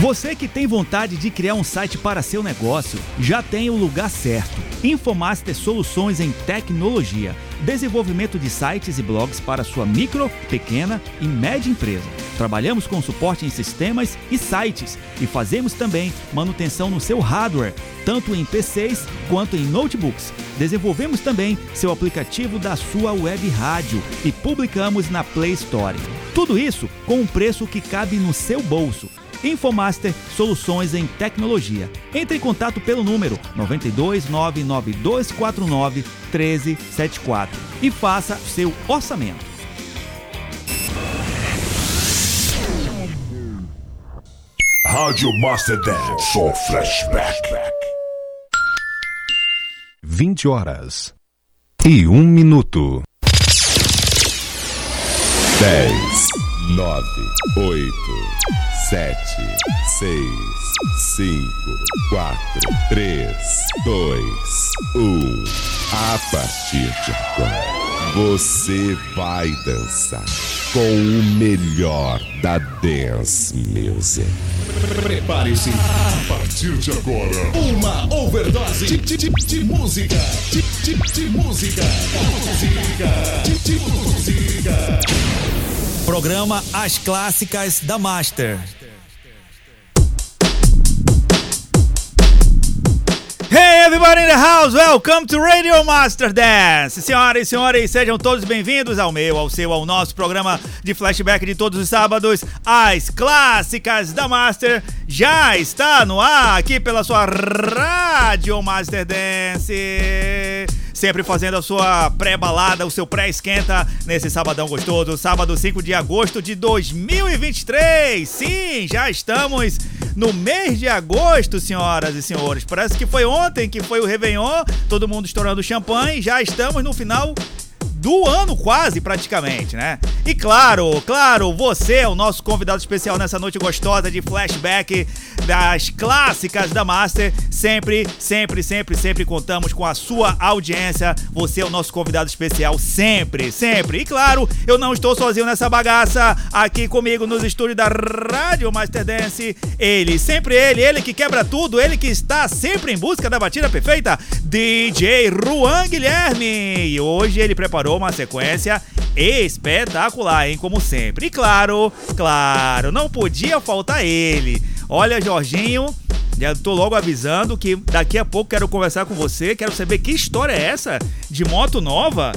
Você que tem vontade de criar um site para seu negócio, já tem o lugar certo. Infomaster Soluções em Tecnologia. Desenvolvimento de sites e blogs para sua micro, pequena e média empresa. Trabalhamos com suporte em sistemas e sites e fazemos também manutenção no seu hardware, tanto em PCs quanto em notebooks. Desenvolvemos também seu aplicativo da sua web rádio e publicamos na Play Store. Tudo isso com um preço que cabe no seu bolso. Infomaster Soluções em Tecnologia. Entre em contato pelo número 92 99249 1374 e faça seu orçamento. Rádio Master Dance, só flashback. 20 horas e 1 minuto. 10, 9, 8, sete, seis, cinco, quatro, três, dois, um. A partir de agora, você vai dançar com o melhor da dance music. Prepare-se. A partir de agora, uma overdose de, de, de, de música. De, de, de música. Música. De, de música. Programa As Clássicas da Master. Hey everybody in the house, welcome to Radio Master Dance. Senhoras e senhores, sejam todos bem-vindos ao meu, ao seu, ao nosso programa de flashback de todos os sábados. As clássicas da Master já está no ar aqui pela sua Radio Master Dance sempre fazendo a sua pré-balada, o seu pré-esquenta nesse sabadão gostoso, sábado 5 de agosto de 2023. Sim, já estamos no mês de agosto, senhoras e senhores. Parece que foi ontem que foi o Réveillon, todo mundo estourando champanhe, já estamos no final do ano quase, praticamente, né? E claro, claro, você é o nosso convidado especial nessa noite gostosa de flashback das clássicas da Master. Sempre, sempre, sempre, sempre contamos com a sua audiência. Você é o nosso convidado especial sempre, sempre. E claro, eu não estou sozinho nessa bagaça. Aqui comigo nos estúdios da Rádio Master Dance, ele, sempre ele, ele que quebra tudo, ele que está sempre em busca da batida perfeita, DJ Ruan Guilherme. E hoje ele preparou preparou uma sequência espetacular, hein? Como sempre. E claro, claro, não podia faltar ele. Olha, Jorginho, já tô logo avisando que daqui a pouco quero conversar com você, quero saber que história é essa de moto nova.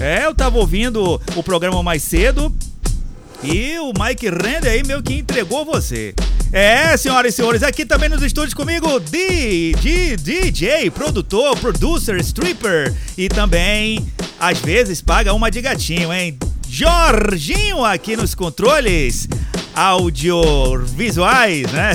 É, eu tava ouvindo o programa mais cedo e o Mike Render aí meio que entregou você. É, senhoras e senhores, aqui também nos estúdios comigo, DJ, DJ, produtor, producer, stripper e também, às vezes, paga uma de gatinho, hein? Jorginho aqui nos controles audiovisuais, né?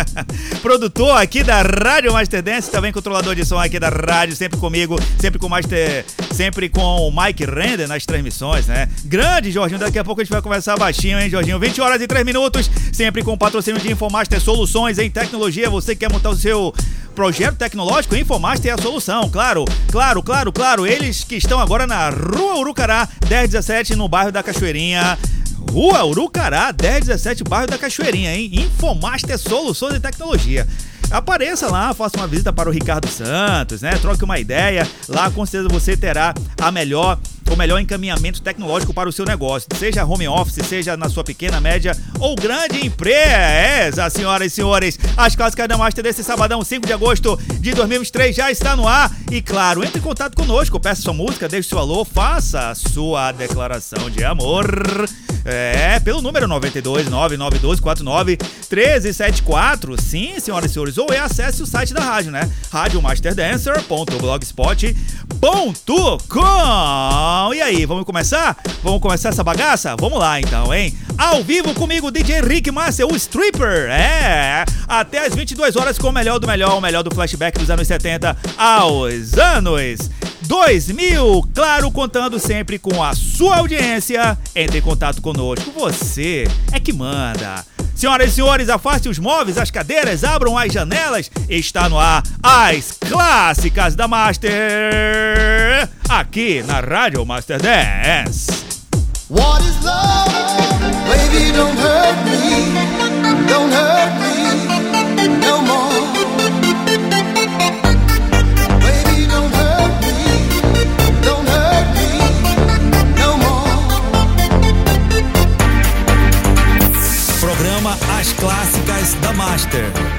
Produtor aqui da Rádio Master Dance, também controlador de som aqui da rádio, sempre comigo, sempre com o Master, sempre com o Mike Render nas transmissões, né? Grande Jorginho, daqui a pouco a gente vai conversar baixinho, hein, Jorginho? 20 horas e 3 minutos, sempre com o patrocínio de Infomaster Soluções em Tecnologia. Você que quer montar o seu projeto tecnológico, Infomaster é a solução, claro, claro, claro, claro. Eles que estão agora na Rua Urucará, 1017, no bairro da Cachoeirinha. Rua Urucará, 1017, bairro da Cachoeirinha, hein? Infomaster Soluções e Tecnologia. Apareça lá, faça uma visita para o Ricardo Santos, né? Troque uma ideia. Lá com certeza você terá a melhor o melhor encaminhamento tecnológico para o seu negócio, seja home office, seja na sua pequena, média ou grande empresa, senhoras e senhores. As clássicas da Master desse sabadão, 5 de agosto de 2023 já está no ar. E claro, entre em contato conosco, peça sua música, deixe seu alô, faça a sua declaração de amor. É, pelo número 92 99249 1374. Sim, senhoras e senhores. Ou é acesse o site da rádio, né? Radiomasterdancer.blogspot.com. E aí, vamos começar? Vamos começar essa bagaça? Vamos lá então, hein? Ao vivo comigo, DJ Rick Master, o Stripper. É, até as 22 horas com o melhor do melhor, o melhor do flashback dos anos 70 aos anos 2000. Claro, contando sempre com a sua audiência. Entre em contato conosco, você é que manda. Senhoras e senhores, afaste os móveis, as cadeiras, abram as janelas. Está no ar as clássicas da Master. Aqui na Rádio Master Dance. What is love? Baby, don't hurt me. Master.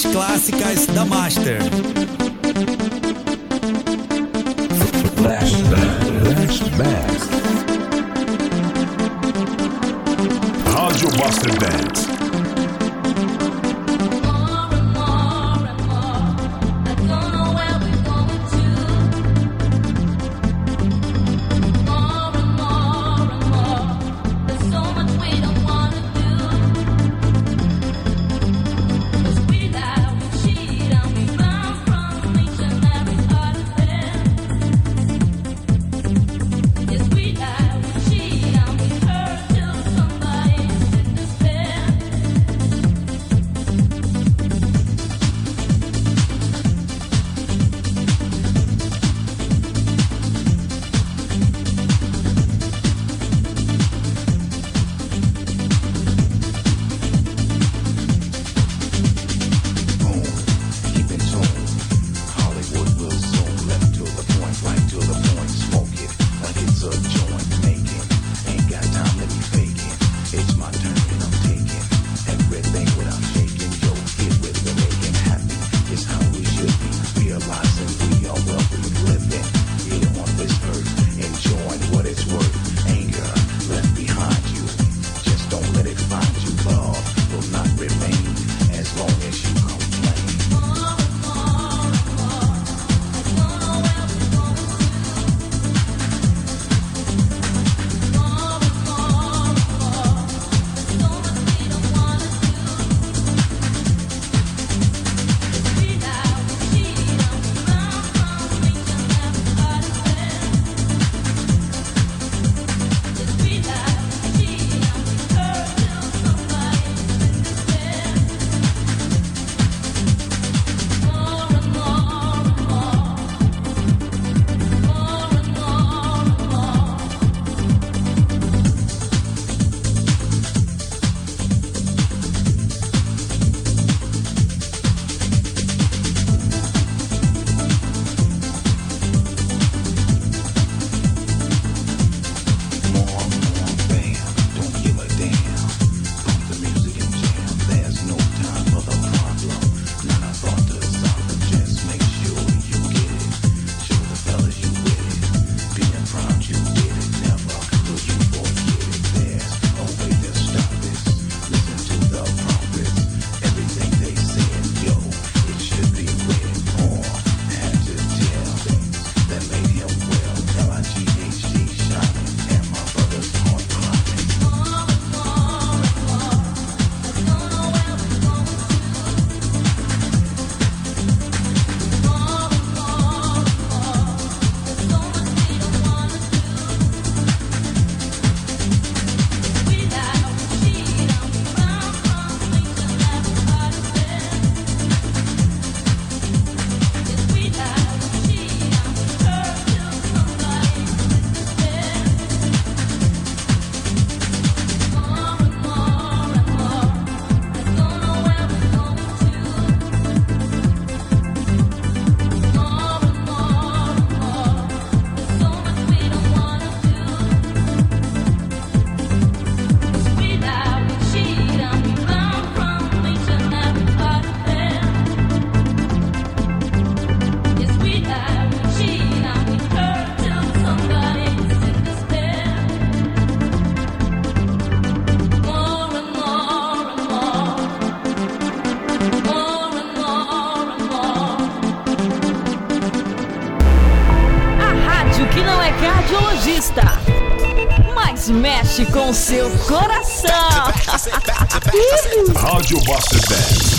mais clássicas da Master. Flashback. Rádio Master Dance. Mexe com seu coração. Rádio Master 10.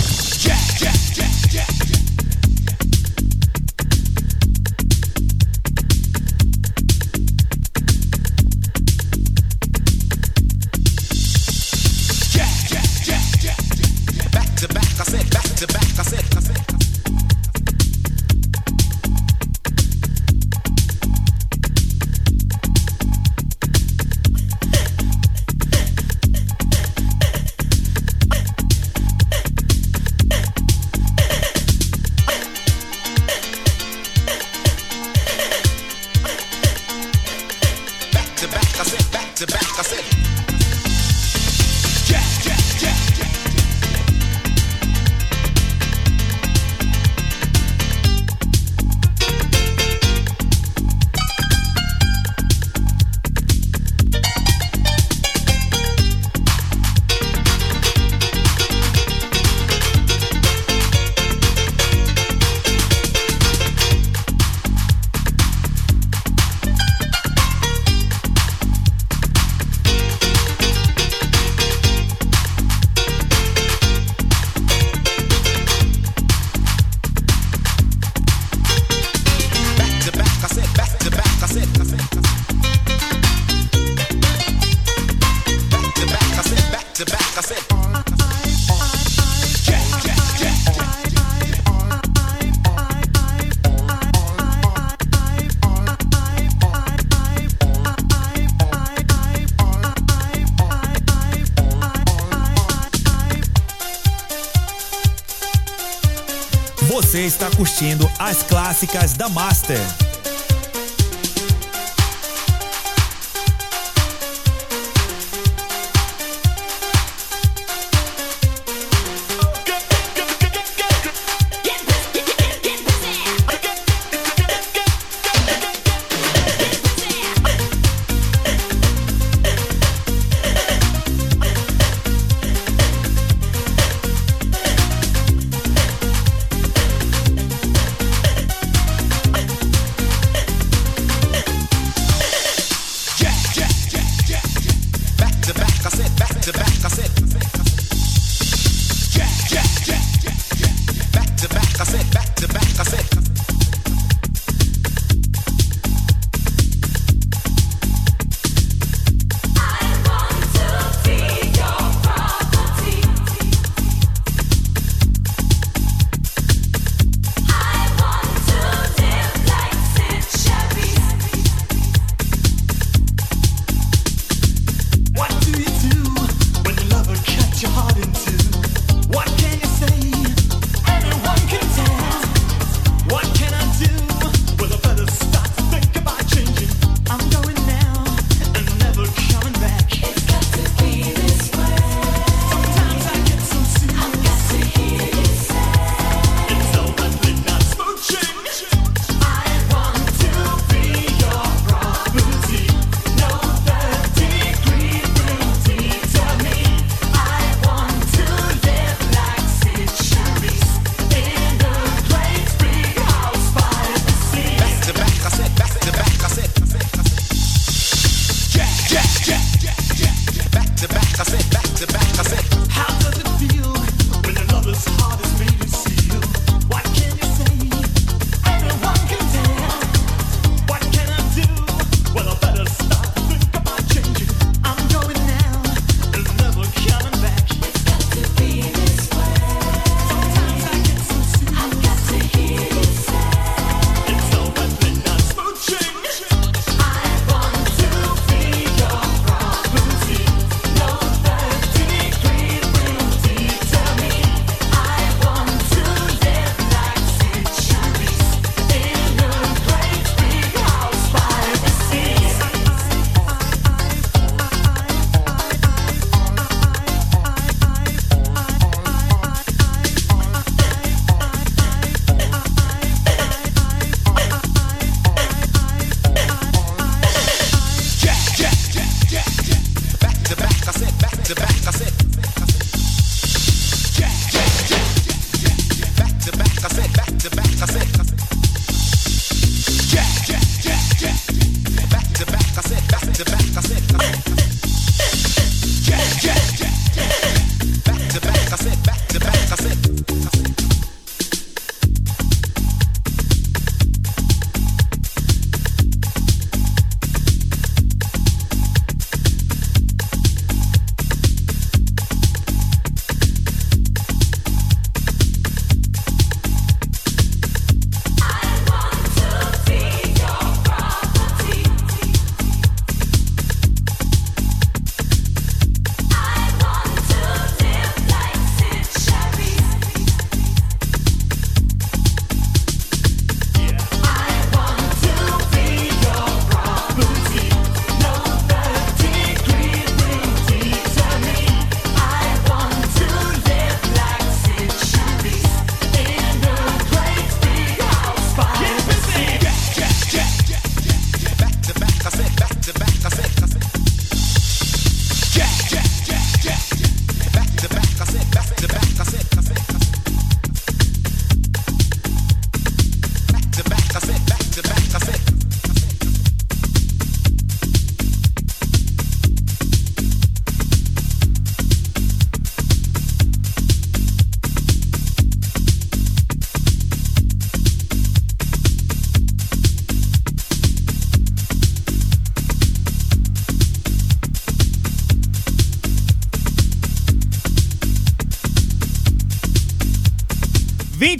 clássicas da Master.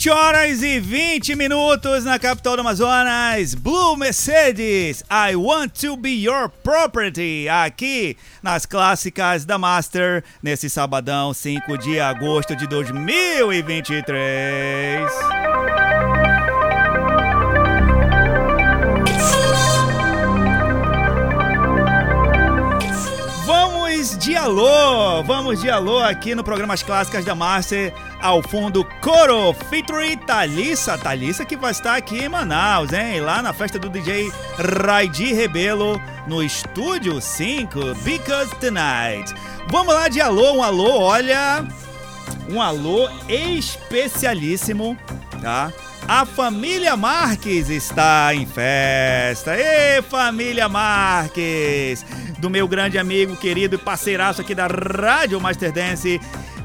20 horas e 20 minutos na capital do Amazonas. Blue Mercedes, I Want to Be Your Property. Aqui nas clássicas da Master, nesse sabadão 5 de agosto de 2023. de alô! Vamos de alô aqui no programa As Clássicas da Master ao fundo, Coro, featuring Thalissa. Thalissa que vai estar aqui em Manaus, hein? Lá na festa do DJ Raidi Rebelo, no Estúdio 5, Because Tonight. Vamos lá de alô, um alô, olha... Um alô especialíssimo, tá? A família Marques está em festa. Ê, família Marques! Do meu grande amigo, querido e parceiraço aqui da Rádio Master Dance,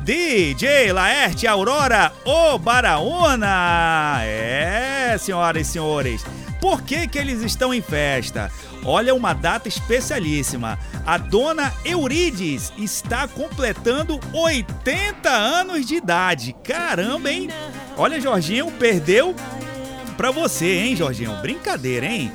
DJ Laerte Aurora Obaraúna. É, senhoras e senhores. Por que, que eles estão em festa? Olha, uma data especialíssima. A dona Eurides está completando 80 anos de idade. Caramba, hein? Olha, Jorginho, perdeu pra você, hein, Jorginho? Brincadeira, hein?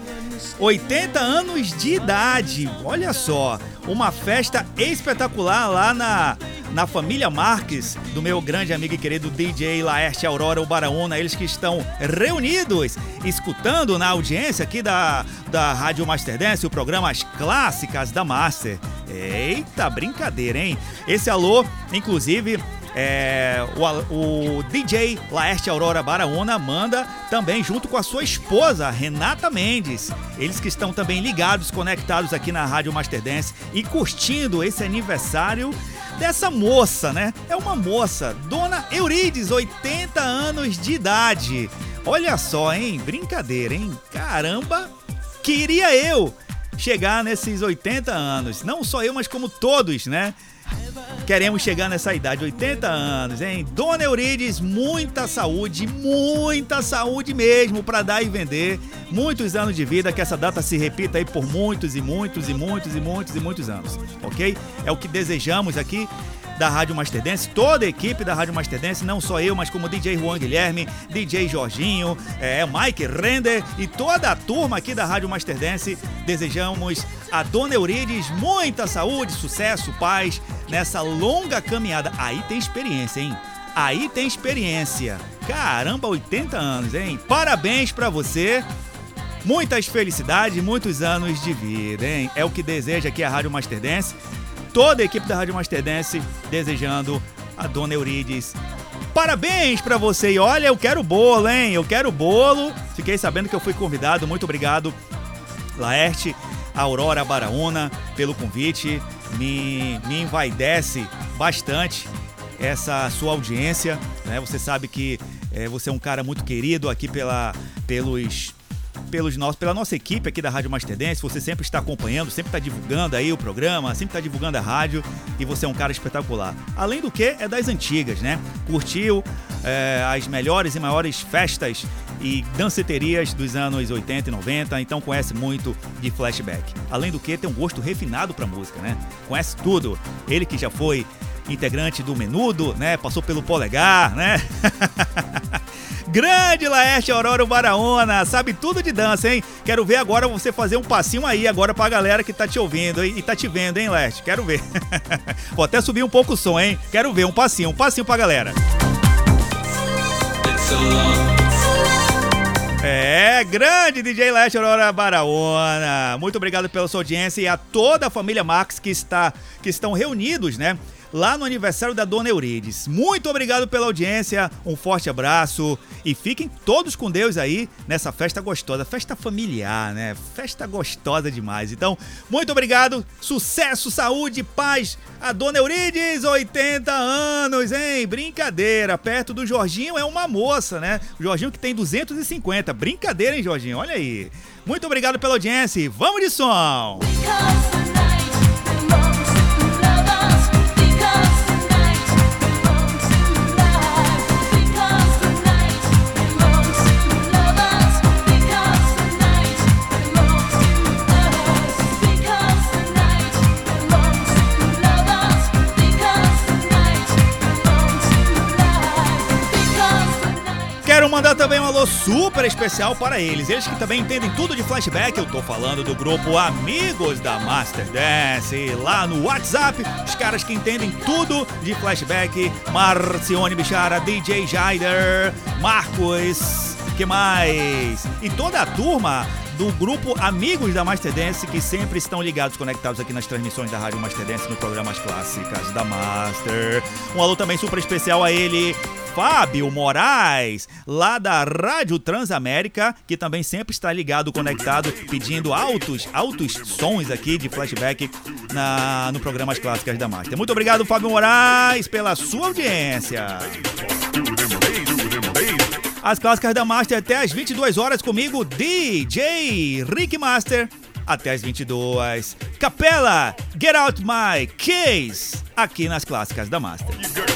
80 anos de idade. Olha só, uma festa espetacular lá na na família Marques, do meu grande amigo e querido DJ Laerte Aurora Ubaraúna, eles que estão reunidos, escutando na audiência aqui da, da Rádio Master Dance, o programa As Clássicas da Master. Eita, brincadeira, hein? Esse alô, inclusive, é, o, o DJ Laerte Aurora Baraúna manda também junto com a sua esposa, Renata Mendes. Eles que estão também ligados, conectados aqui na Rádio Master Dance e curtindo esse aniversário dessa moça, né? É uma moça, Dona Eurides, 80 anos de idade. Olha só, hein? Brincadeira, hein? Caramba, queria eu chegar nesses 80 anos. Não só eu, mas como todos, né? Queremos chegar nessa idade, 80 anos, hein? Dona Eurides, muita saúde, muita saúde mesmo para dar e vender. Muitos anos de vida, que essa data se repita aí por muitos e muitos e muitos e muitos e muitos anos, ok? É o que desejamos aqui da Rádio Master Dance, toda a equipe da Rádio Master Dance, não só eu, mas como DJ Juan Guilherme, DJ Jorginho, é, Mike Render e toda a turma aqui da Rádio Master Dance, desejamos a Dona Eurides muita saúde, sucesso, paz nessa longa caminhada. Aí tem experiência, hein? Aí tem experiência. Caramba, 80 anos, hein? Parabéns pra você. Muitas felicidades, muitos anos de vida, hein? É o que deseja aqui a Rádio Master Dance. Toda a equipe da Rádio Master Dance desejando a Dona Eurides. Parabéns pra você! E olha, eu quero bolo, hein? Eu quero bolo. Fiquei sabendo que eu fui convidado. Muito obrigado, Laerte, Aurora Baraúna, pelo convite. Me, me envaidece bastante essa sua audiência. Né? Você sabe que eh, você é um cara muito querido aqui pela, pelos pelos nossos, pela nossa equipe aqui da Rádio Master Dance. Você sempre está acompanhando, sempre está divulgando aí o programa, sempre está divulgando a rádio e você é um cara espetacular. Além do que, é das antigas, né? Curtiu é, as melhores e maiores festas e danceterias dos anos 80 e 90, então conhece muito de flashback. Além do que, tem um gosto refinado para música, né? Conhece tudo. Ele que já foi integrante do Menudo, né? Passou pelo Polegar, né? Grande Laerte Aurora Baraona, sabe tudo de dança, hein? Quero ver agora você fazer um passinho aí agora pra galera que tá te ouvindo hein? e tá te vendo, hein, Laerte? Quero ver. Vou até subir um pouco o som, hein? Quero ver um passinho, um passinho pra galera. É, grande DJ Leste Aurora Baraona. Muito obrigado pela sua audiência e a toda a família Max que está que estão reunidos, né? Lá no aniversário da Dona Eurides. Muito obrigado pela audiência, um forte abraço e fiquem todos com Deus aí nessa festa gostosa, festa familiar, né? Festa gostosa demais. Então, muito obrigado, sucesso, saúde, paz. A Dona Eurides, 80 anos, hein? Brincadeira, perto do Jorginho é uma moça, né? O Jorginho que tem 250. Brincadeira, hein, Jorginho? Olha aí. Muito obrigado pela audiência e vamos de som. Because mandar também um alô super especial para eles. Eles que também entendem tudo de flashback. Eu tô falando do grupo Amigos da Master Dance. Lá no WhatsApp, os caras que entendem tudo de flashback. Marcione Bichara, DJ Jaider, Marcos. que mais? E toda a turma do grupo Amigos da Master Dance, que sempre estão ligados, conectados aqui nas transmissões da Rádio Master Dance no programa As Clássicas da Master. Um alô também super especial a ele, Fábio Moraes, lá da Rádio Transamérica, que também sempre está ligado, conectado, pedindo altos, altos sons aqui de flashback na, no programa As Clássicas da Master. Muito obrigado, Fábio Moraes, pela sua audiência. As clássicas da Master até às 22 horas comigo, DJ Rick Master. Até às 22. Capela, Get Out My Case. Aqui nas clássicas da Master.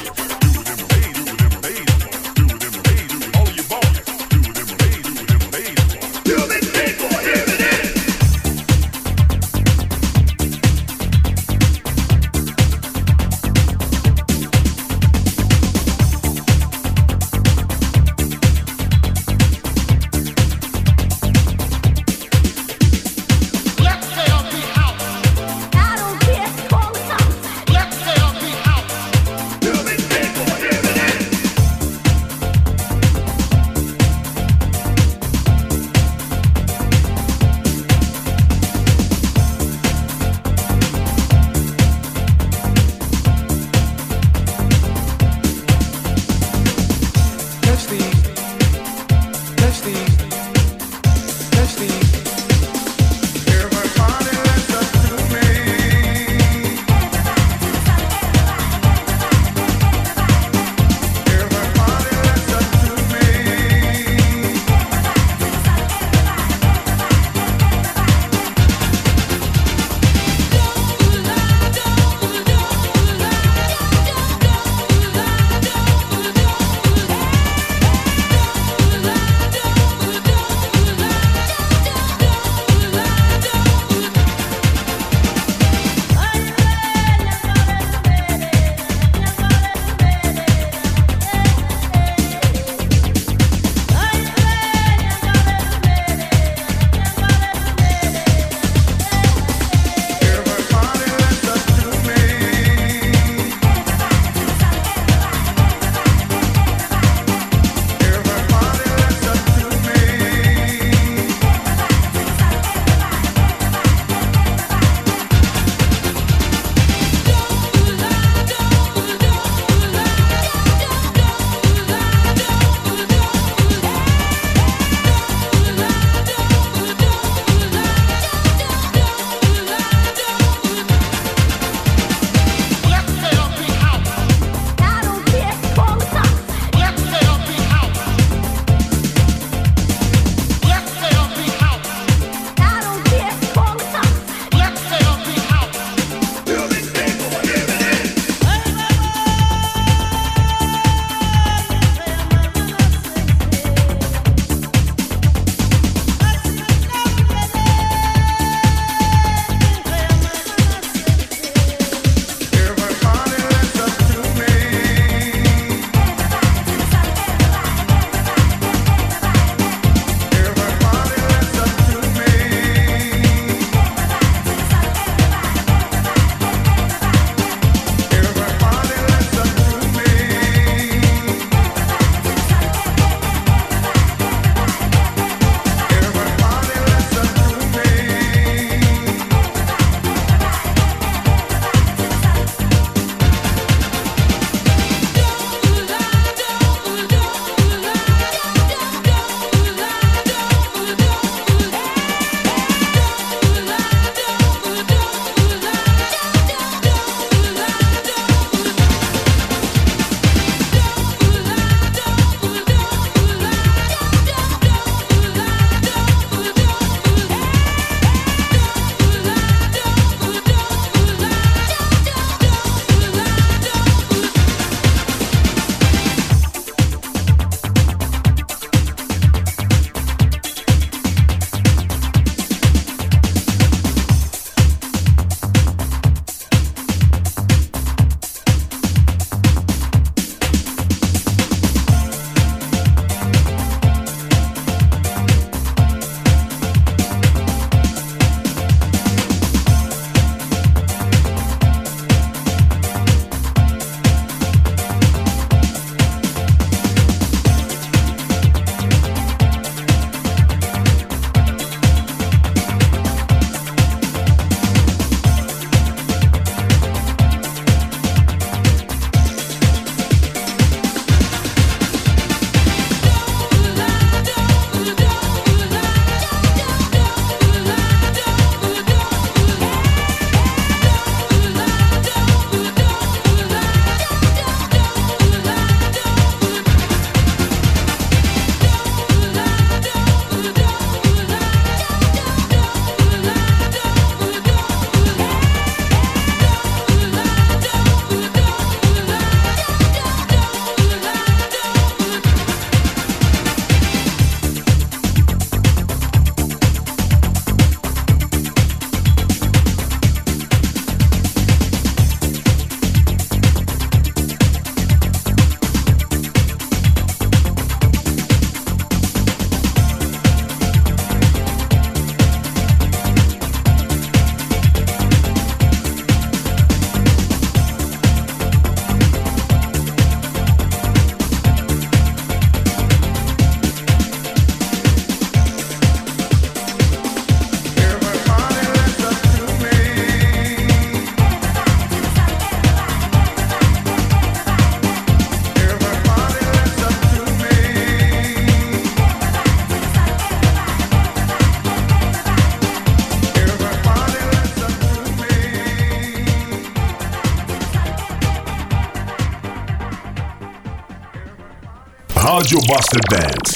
Master Dance.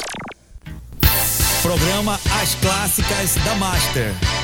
Programa As Clássicas da Master.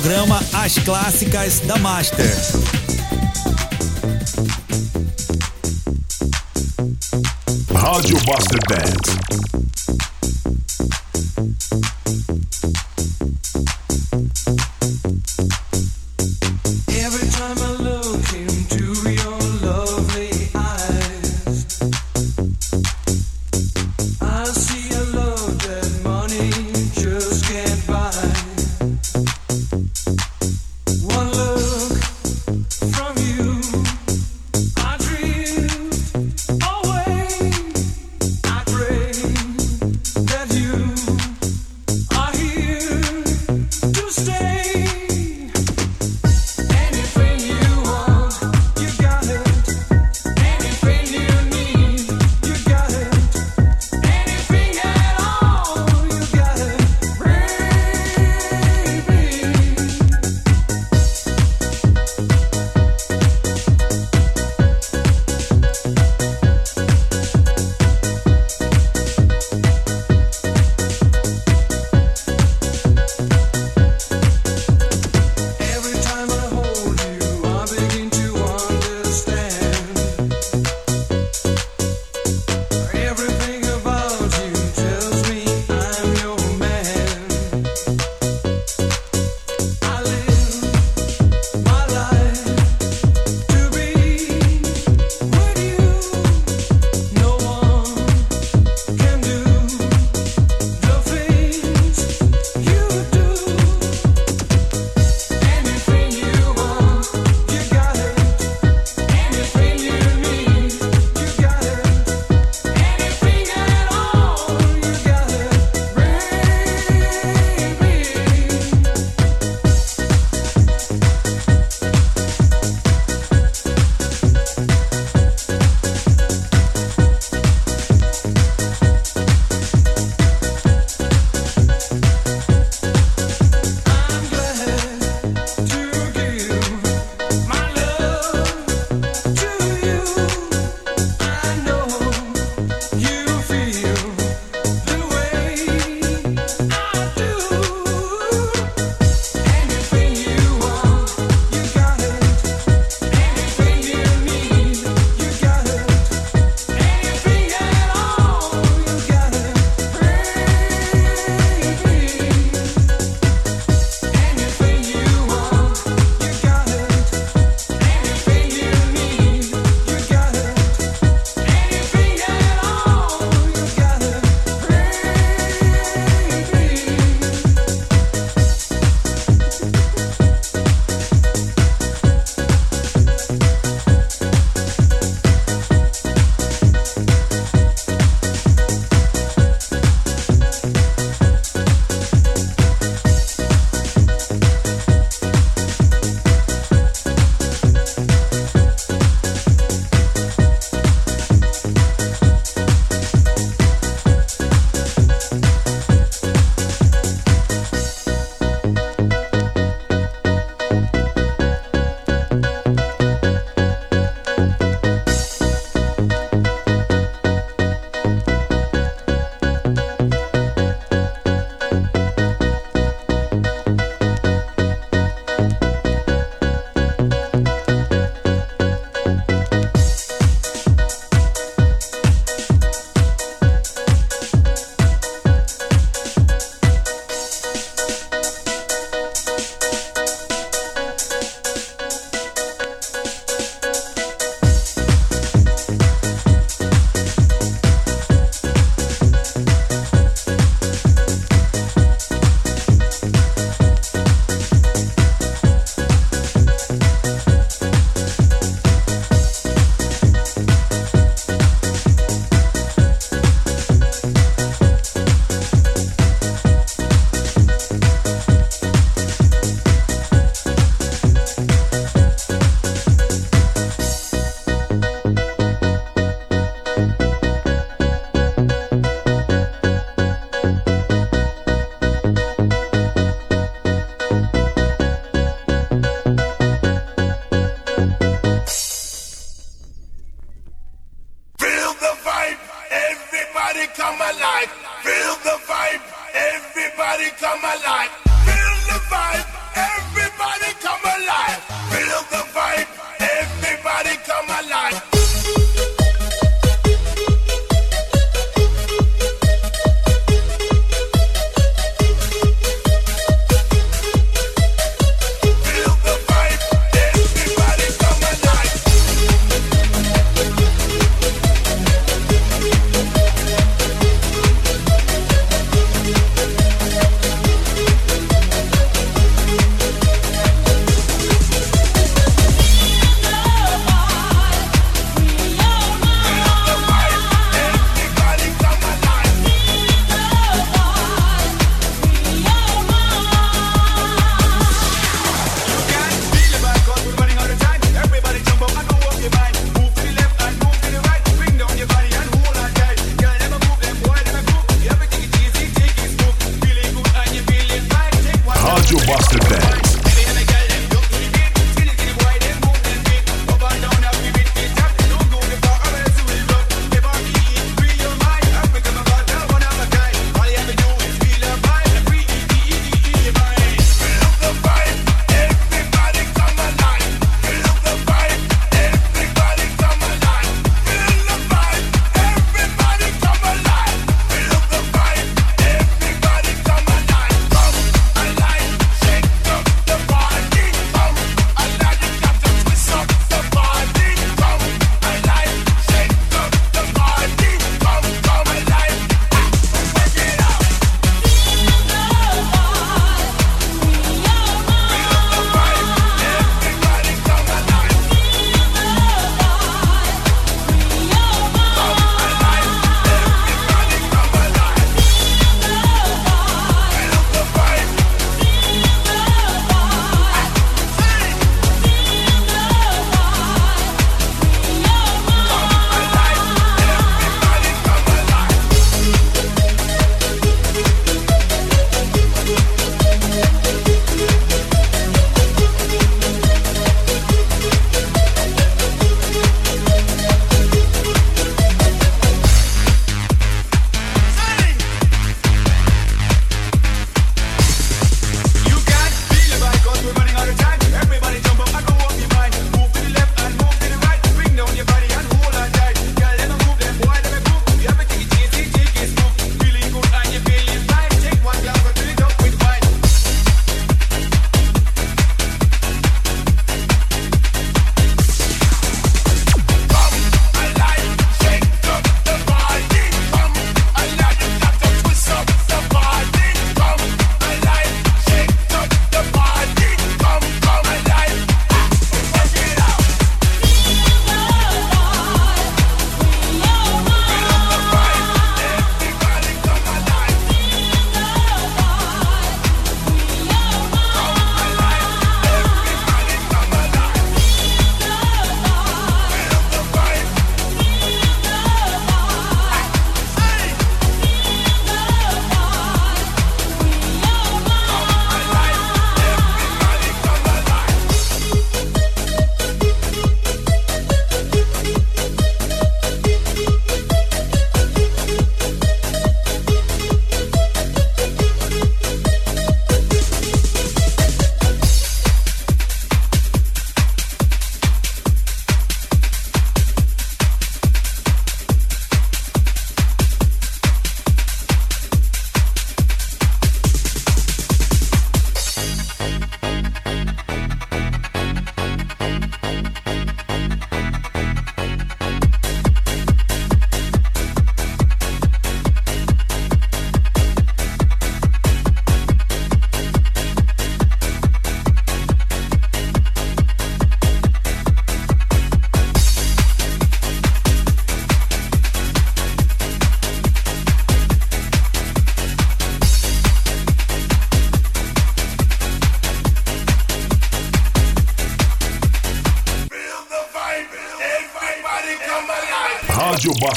Programa As Clássicas da Master. Rádio Master Dance.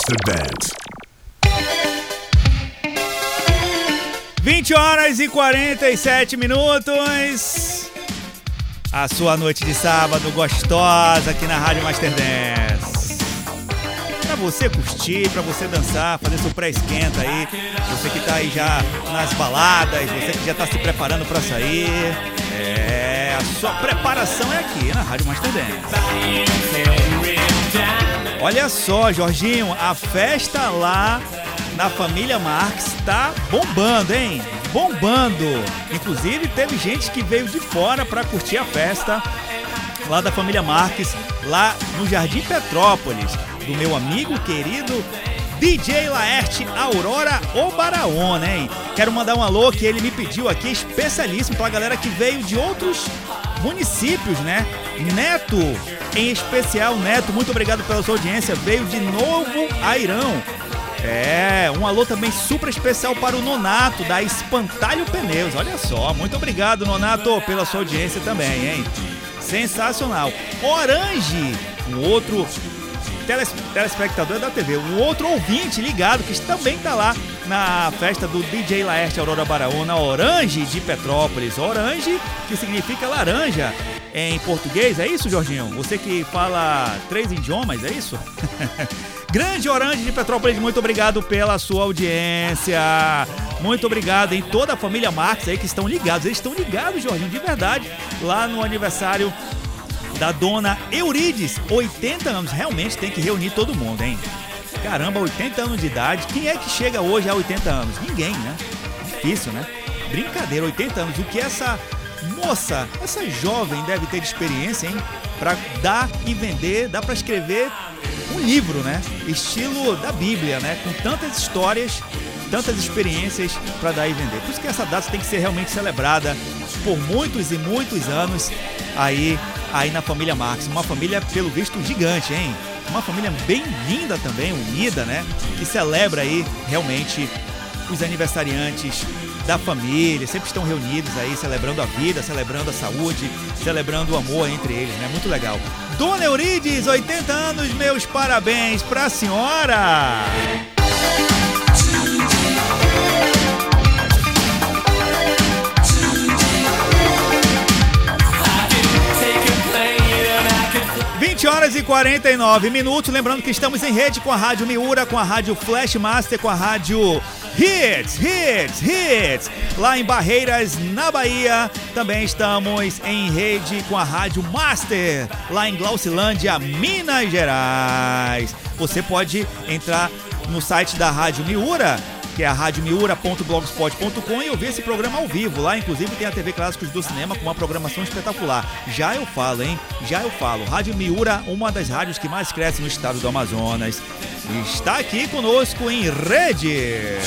Buster Dance. 20 horas e 47 minutos. A sua noite de sábado gostosa aqui na Rádio Master Dance. Pra você curtir, pra você dançar, fazer seu pré-esquenta aí. Você que tá aí já nas baladas, você que já tá se preparando pra sair. É, a sua preparação é aqui na Rádio Master Dance. Olha só, Jorginho, a festa lá na família Marx tá bombando, hein? Bombando. Inclusive, teve gente que veio de fora para curtir a festa lá da família Marques, lá no Jardim Petrópolis, do meu amigo querido DJ Laerte Aurora Obaraona, hein? Quero mandar um alô que ele me pediu aqui, especialíssimo pra galera que veio de outros municípios, né? Neto, em especial, Neto, muito obrigado pela sua audiência. Veio de novo Airão. É, um alô também super especial para o Nonato, da Espantalho Pneus. Olha só, muito obrigado, Nonato, pela sua audiência também, hein? Sensacional. Orange, um outro teles- telespectador da TV, um outro ouvinte ligado que também tá lá na festa do DJ Laerte Aurora Baraúna, Orange de Petrópolis. Orange, que significa laranja em português, é isso, Jorginho? Você que fala três idiomas, é isso? Grande Orange de Petrópolis, muito obrigado pela sua audiência. Muito obrigado em toda a família Marques aí que estão ligados. Eles estão ligados, Jorginho, de verdade, lá no aniversário da dona Eurides, 80 anos. Realmente tem que reunir todo mundo, hein? Caramba, 80 anos de idade. Quem é que chega hoje a 80 anos? Ninguém, né? Difícil, né? Brincadeira, 80 anos. O que essa moça, essa jovem deve ter experiência, hein? Pra dar e vender, dá pra escrever um livro, né? Estilo da Bíblia, né? Com tantas histórias, tantas experiências pra dar e vender. Por isso que essa data tem que ser realmente celebrada por muitos e muitos anos aí, aí na família Marx. Uma família, pelo visto, gigante, hein? Uma família bem linda também, unida, né? Que celebra aí realmente os aniversariantes da família, sempre estão reunidos aí, celebrando a vida, celebrando a saúde, celebrando o amor entre eles, né? Muito legal. Dona Eurides, 80 anos, meus parabéns pra senhora! Take 20 horas e 49 minutos. Lembrando que estamos em rede com a Rádio Miura, com a Rádio Flash Master, com a Rádio Hits, Hits, Hits. Lá em Barreiras, na Bahia. Também estamos em rede com a Rádio Master, lá em Glaucilândia, Minas Gerais. Você pode entrar no site da Rádio Miura que é a radiomiura.blogspot.com e ouvir esse programa ao vivo. Lá, inclusive, tem a TV Clássicos do Cinema com uma programação espetacular. Já eu falo, hein? Já eu falo. Rádio Miura, uma das rádios que mais cresce no estado do Amazonas, está aqui conosco em rede.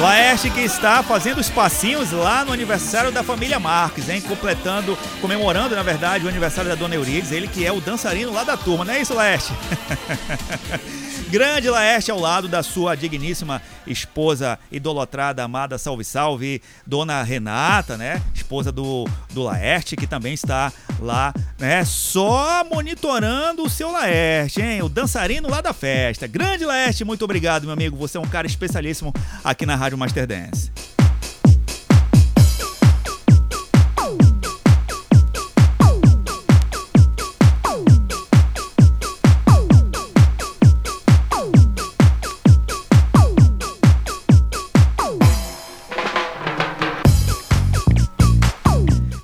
Laerte que está fazendo os passinhos lá no aniversário da família Marques, hein? Completando, comemorando, na verdade, o aniversário da Dona Eurides, ele que é o dançarino lá da turma, não é isso, Laerte? Grande Laerte ao lado da sua digníssima esposa idolatrada, amada, salve, salve, Dona Renata, né? Esposa do, do Laerte, que também está lá, né? Só monitorando o seu Laerte, hein? O dançarino lá da festa. Grande Laerte, muito obrigado, meu amigo. Você é um cara especialíssimo aqui na Rádio Master Dance.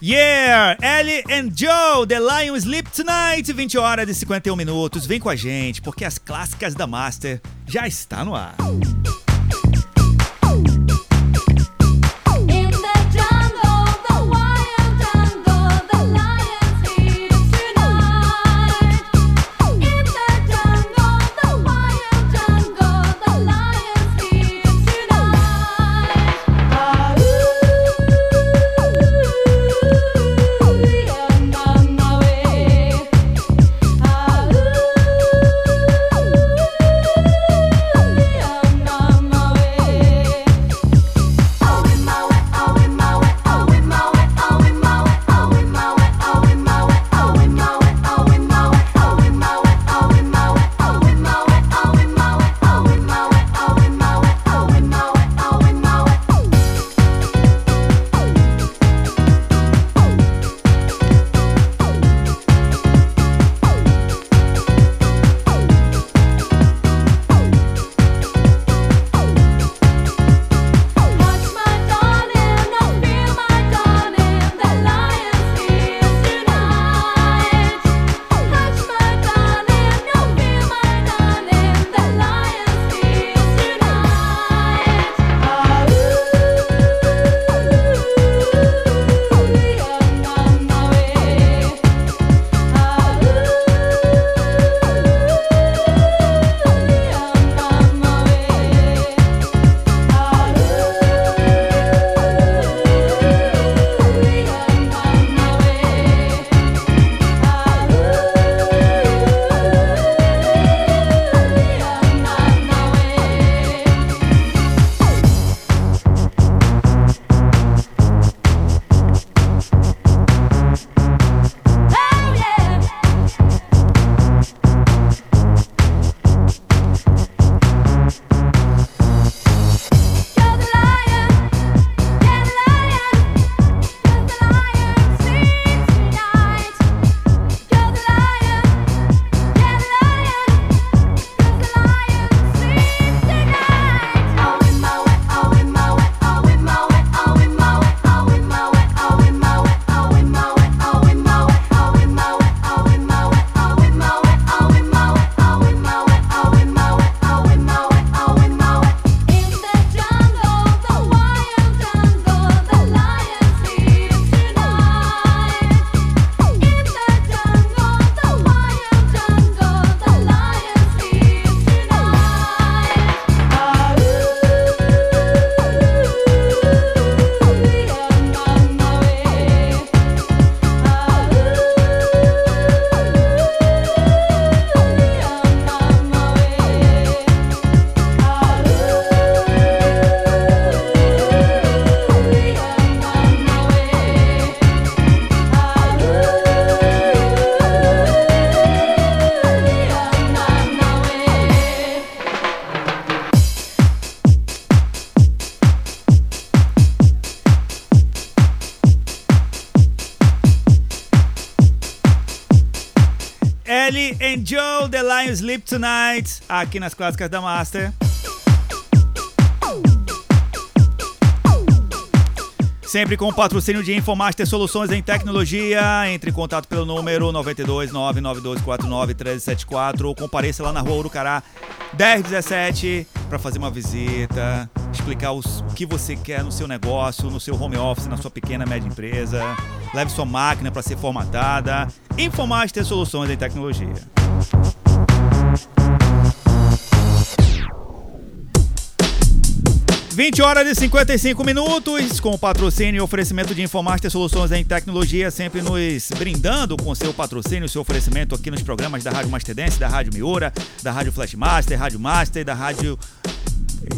Yeah! Ellie and Joe, The Lion Sleep Tonight, 20 horas e 51 minutos. Vem com a gente, porque as clássicas da Master já está no ar. Joe, The Lion Sleep Tonight, aqui nas clássicas da Master. Sempre com o patrocínio de Infomaster Soluções em Tecnologia. Entre em contato pelo número 92 99249 1374 ou compareça lá na rua Urucará 1017 para fazer uma visita, explicar os- o que você quer no seu negócio, no seu home office, na sua pequena média empresa. Leve sua máquina para ser formatada. Infomaster Soluções em Tecnologia. Vinte horas e 55 minutos, com patrocínio e oferecimento de Infomaster Soluções em Tecnologia, sempre nos brindando com seu patrocínio, seu oferecimento aqui nos programas da Rádio Master Dance, da Rádio Miura, da Rádio Flashmaster, Rádio Master, da Rádio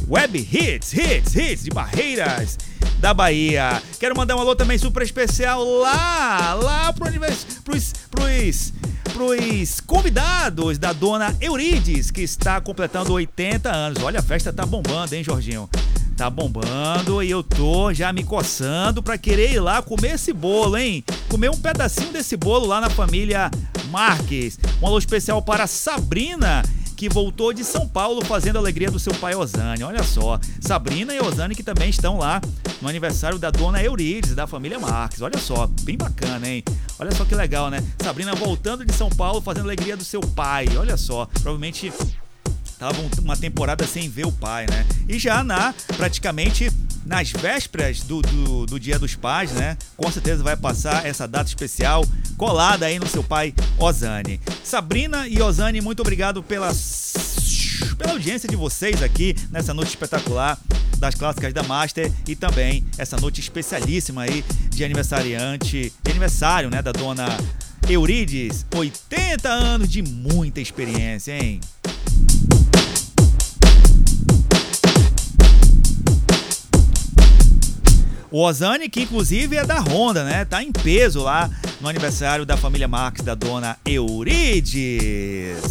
Web Hits, Hits, Hits de Barreiras da Bahia. Quero mandar um alô também super especial lá, lá pro univers, pros, pros, pros convidados da dona Eurides, que está completando 80 anos. Olha, a festa tá bombando, hein, Jorginho? Tá bombando e eu tô já me coçando pra querer ir lá comer esse bolo, hein? Comer um pedacinho desse bolo lá na família Marques. Um alô especial para Sabrina, que voltou de São Paulo fazendo a alegria do seu pai Osane. Olha só, Sabrina e Osane que também estão lá no aniversário da dona Eurides, da família Marques. Olha só, bem bacana, hein? Olha só que legal, né? Sabrina voltando de São Paulo fazendo a alegria do seu pai. Olha só, provavelmente tava um- uma temporada sem ver o pai, né? E já na, praticamente, nas vésperas do, do, do Dia dos Pais, né? Com certeza vai passar essa data especial colada aí no seu pai Osane. Sabrina e Osane, muito obrigado pela, pela audiência de vocês aqui nessa noite espetacular das clássicas da Master e também essa noite especialíssima aí de aniversariante, de aniversário, né, da dona Eurides, 80 anos de muita experiência, hein? O Ozani, que inclusive é da Honda, né? Tá em peso lá no aniversário da família Marques, da dona Eurides.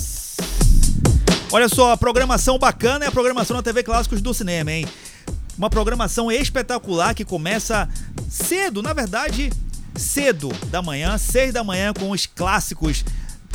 Olha só, a programação bacana é a programação na TV Clássicos do Cinema, hein? Uma programação espetacular que começa cedo, na verdade, cedo da manhã, seis da manhã, com os clássicos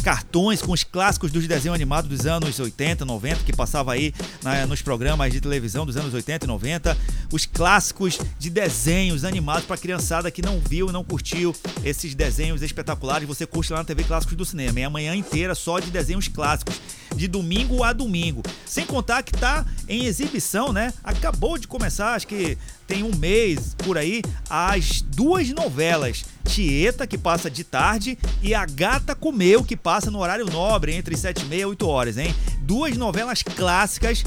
cartões com os clássicos dos desenhos animados dos anos 80, 90, que passava aí na- nos programas de televisão dos anos 80 e 90, os clássicos de desenhos animados para criançada que não viu e não curtiu esses desenhos espetaculares, você curte lá na TV Clássicos do Cinema. E a manhã inteira só de desenhos clássicos, de domingo a domingo. Sem contar que tá em exibição, né? Acabou de começar, acho que tem um mês por aí, as duas novelas. Tieta, que passa de tarde, e A Gata Comeu, que passa no horário nobre, entre 7 e meia e 8 horas, hein? Duas novelas clássicas,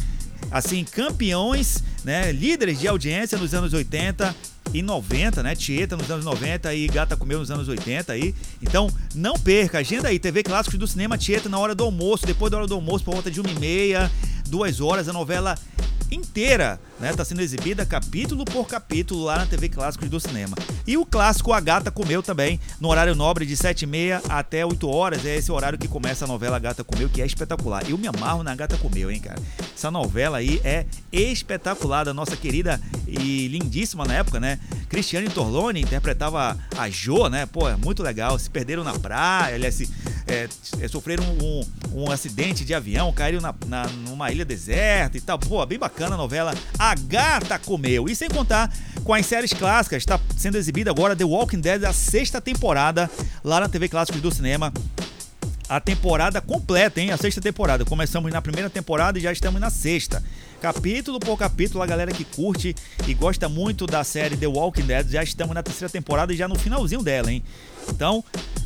assim, campeões, né? Líderes de audiência nos anos 80 e 90, né? Tieta nos anos 90 e Gata Comeu nos anos 80 aí. Então, não perca, agenda aí, TV Clássicos do Cinema Tieta na hora do almoço, depois da hora do almoço, por volta de uma e meia, duas horas, a novela inteira, né? Tá sendo exibida capítulo por capítulo lá na TV Clássicos do Cinema. E o clássico A Gata Comeu também, no horário nobre de 7h30 até 8 horas. É esse horário que começa a novela Gata Comeu, que é espetacular. Eu me amarro na Gata Comeu, hein, cara? Essa novela aí é espetacular, da nossa querida e lindíssima na época, né? Cristiane Torlone interpretava a Jo, né? Pô, é muito legal. Se perderam na praia, aliás, se, é, é, sofreram um, um acidente de avião, caíram na, na- numa ilha deserta e tal. Pô, bem bacana a novela A Gata Comeu. E sem contar com as séries clássicas, está sendo exibida agora The Walking Dead, a sexta temporada, lá na TV Clássicos do Cinema. A temporada completa, hein? A sexta temporada. Começamos na primeira temporada e já estamos na sexta. Capítulo por capítulo, a galera que curte e gosta muito da série The Walking Dead, já estamos na terceira temporada e já no finalzinho dela, hein? Então,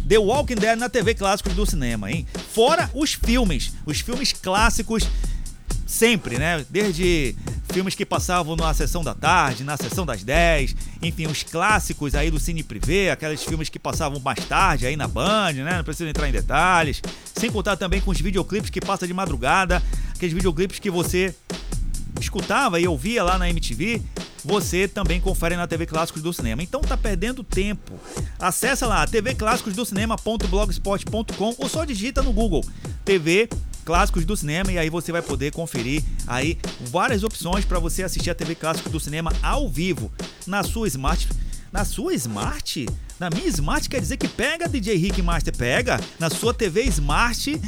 The Walking Dead na TV Clássicos do Cinema, hein? Fora os filmes, os filmes clássicos sempre, né? Desde filmes que passavam na sessão da tarde, na sessão das 10, enfim, os clássicos aí do Cine Privé, aqueles filmes que passavam mais tarde aí na Band, né? Não preciso entrar em detalhes. Sem contar também com os videoclipes que passam de madrugada, aqueles videoclipes que você escutava e ouvia lá na MTV, você também confere na TV Clássicos do Cinema. Então tá perdendo tempo. Acessa lá tvclássicosdocinema.blogspot.com ou só digita no Google TV Clássicos do Cinema e aí você vai poder conferir aí várias opções para você assistir a TV Clássicos do Cinema ao vivo na sua Smart na sua Smart. Na minha Smart quer dizer que pega, DJ Rick Master, pega. Na sua TV Smart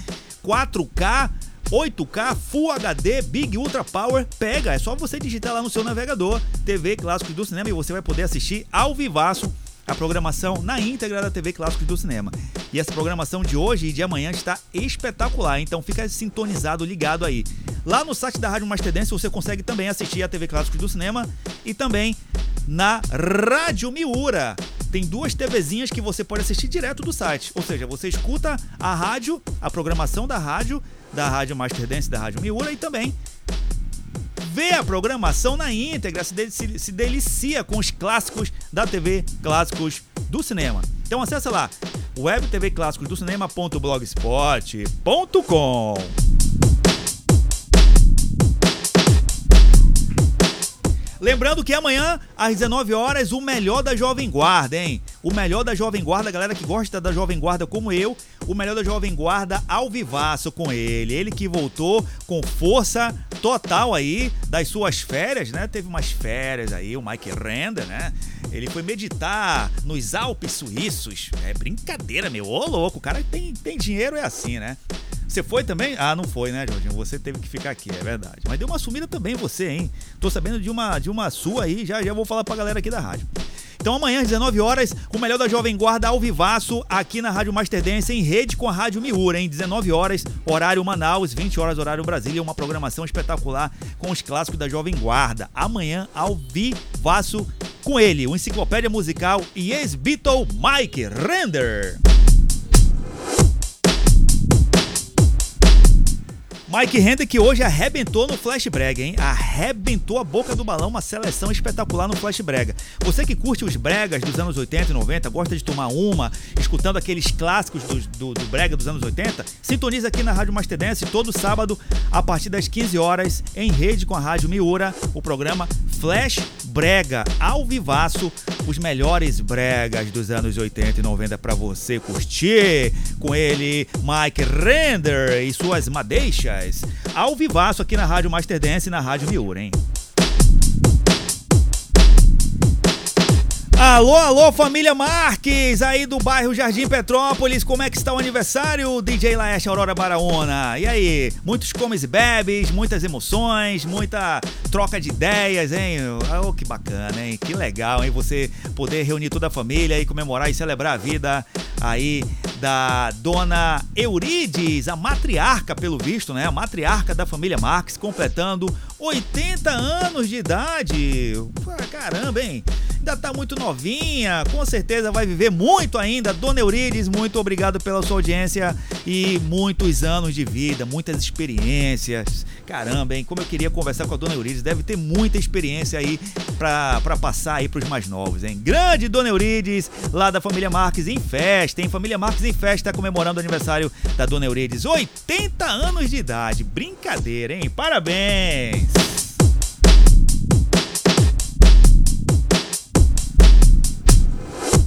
4K, 8K, Full HD, Big Ultra Power, pega. É só você digitar lá no seu navegador TV Clássicos do Cinema e você vai poder assistir ao vivaço a programação na íntegra da TV Clássicos do Cinema. E essa programação de hoje e de amanhã está espetacular, então fica sintonizado, ligado aí. Lá no site da Rádio Master Dance você consegue também assistir a TV Clássicos do Cinema e também na Rádio Miura. Tem duas TVzinhas que você pode assistir direto do site. Ou seja, você escuta a rádio, a programação da rádio, da Rádio Master Dance, da Rádio Miura e também vê a programação na íntegra, se, de- se- delicia com os clássicos da TV Clássicos do Cinema. Então acessa lá, webtvclássicos Lembrando que amanhã, às 19 horas, o melhor da Jovem Guarda, hein? O melhor da Jovem Guarda, galera que gosta da Jovem Guarda como eu, o melhor da Jovem Guarda ao vivaço com ele. Ele que voltou com força total aí das suas férias, né? Teve umas férias aí, o Mike Render, né? Ele foi meditar nos Alpes suíços. É brincadeira, meu. Ô, louco, o cara tem, tem dinheiro, é assim, né? Você foi também? Ah, não foi, né, Jorginho? Você teve que ficar aqui, é verdade. Mas deu uma sumida também você, hein? Tô sabendo de uma, de uma sua aí, já, já vou falar pra galera aqui da rádio. Então amanhã às 19 horas, o melhor da Jovem Guarda ao vivaço aqui na Rádio Master Dance em rede com a Rádio Miura, em 19 horas, horário Manaus, 20 horas horário Brasília, uma programação espetacular com os clássicos da Jovem Guarda. Amanhã ao vivaço com ele, o enciclopédia musical e ex-Beatle Mike Render. Mike Render que hoje arrebentou no Flash Brega, hein? Arrebentou a boca do balão, uma seleção espetacular no Flash Brega. Você que curte os bregas dos anos 80 e 90, gosta de tomar uma, escutando aqueles clássicos do, do, do brega dos anos 80, sintoniza aqui na Rádio Master Dance todo sábado a partir das 15 horas em rede com a Rádio Miura, o programa Flash Brega, ao vivaço, os melhores bregas dos anos 80 e 90 para você curtir com ele, Mike Render e suas madeixas, ao vivaço aqui na Rádio Master Dance e na Rádio Miura, hein? Alô, alô, família Marques, aí do bairro Jardim Petrópolis, como é que está o aniversário, DJ Laeste Aurora Baraona? E aí, muitos comes e bebes, muitas emoções, muita troca de ideias, hein? Oh, que bacana, hein? Que legal, hein? Você poder reunir toda a família e comemorar e celebrar a vida aí da dona Eurides, a matriarca, pelo visto, né? A matriarca da família Marques, completando 80 anos de idade. Caramba, hein? Ainda tá muito novinha, com certeza vai viver muito ainda. Dona Eurides, muito obrigado pela sua audiência e muitos anos de vida, muitas experiências. Caramba, hein? Como eu queria conversar com a Dona Eurides, deve ter muita experiência aí pra passar aí pros mais novos, hein? Grande Dona Eurides, lá da família Marques em festa, hein? Família Marques em festa comemorando o aniversário da Dona Eurides. 80 anos de idade, brincadeira, hein? Parabéns!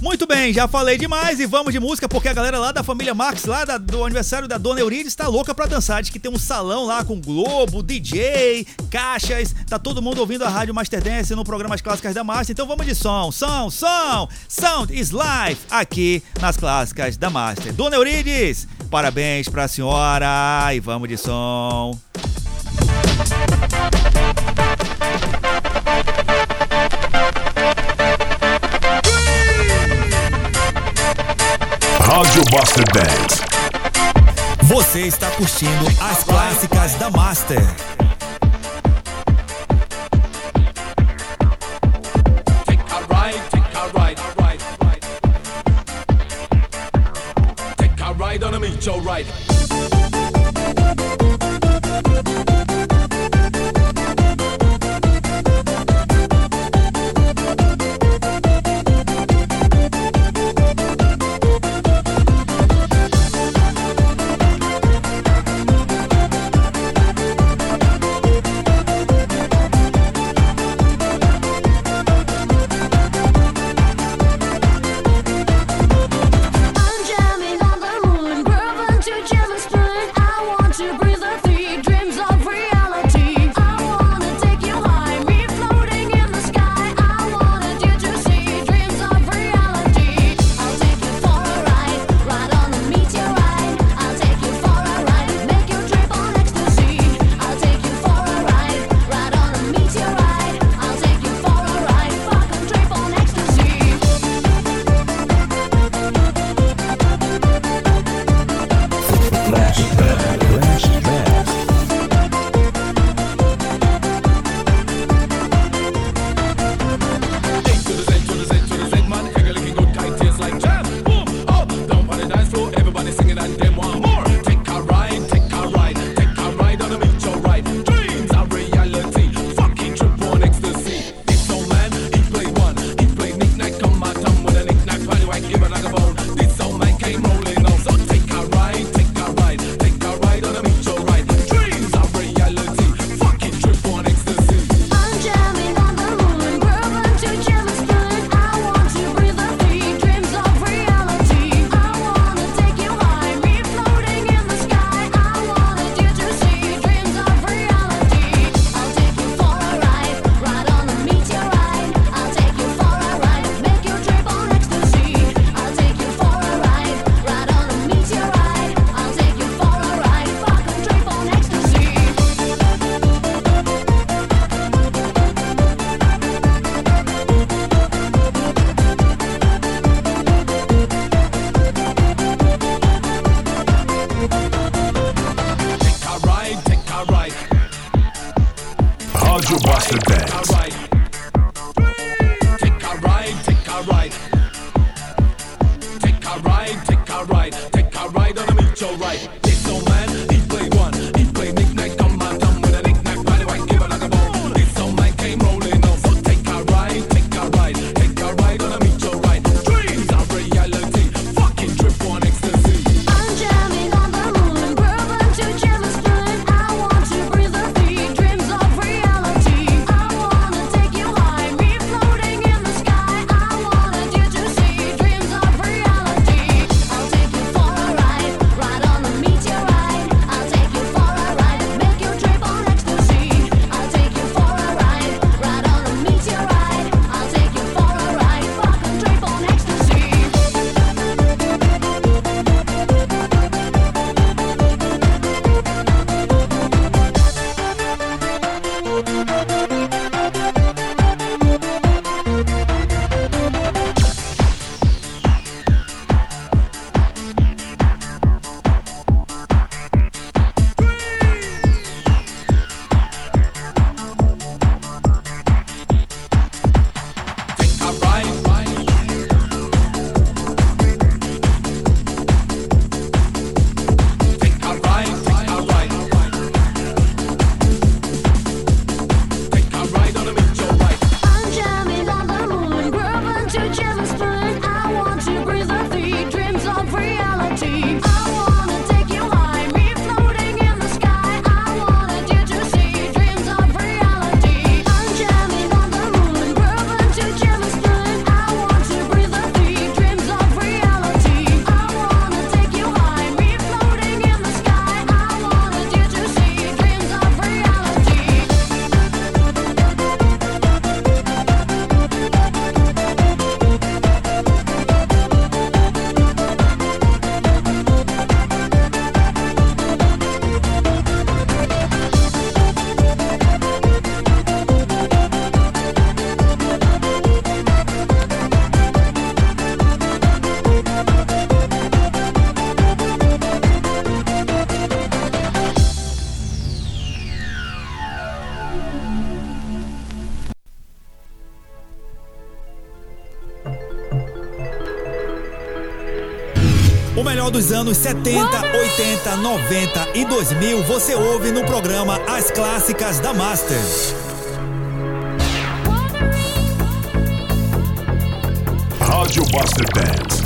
Muito bem, já falei demais e vamos de música porque a galera lá da família Marx, lá da- do aniversário da Dona Eurides, tá louca pra dançar. Diz que tem um salão lá com Globo, DJ, caixas, tá todo mundo ouvindo a Rádio Master Dance no programa As Clássicas da Master. Então vamos de som, som, som! Sound is Life aqui nas Clássicas da Master. Dona Eurides, parabéns pra senhora e vamos de som. Rádio Master Dance. Você está curtindo as Clássicas da Master. Take a ride, take a ride, ride, ride. melhor dos anos 70, 80, 90 e 2000 você ouve no programa As Clássicas da Masters. Rádio Master Dance.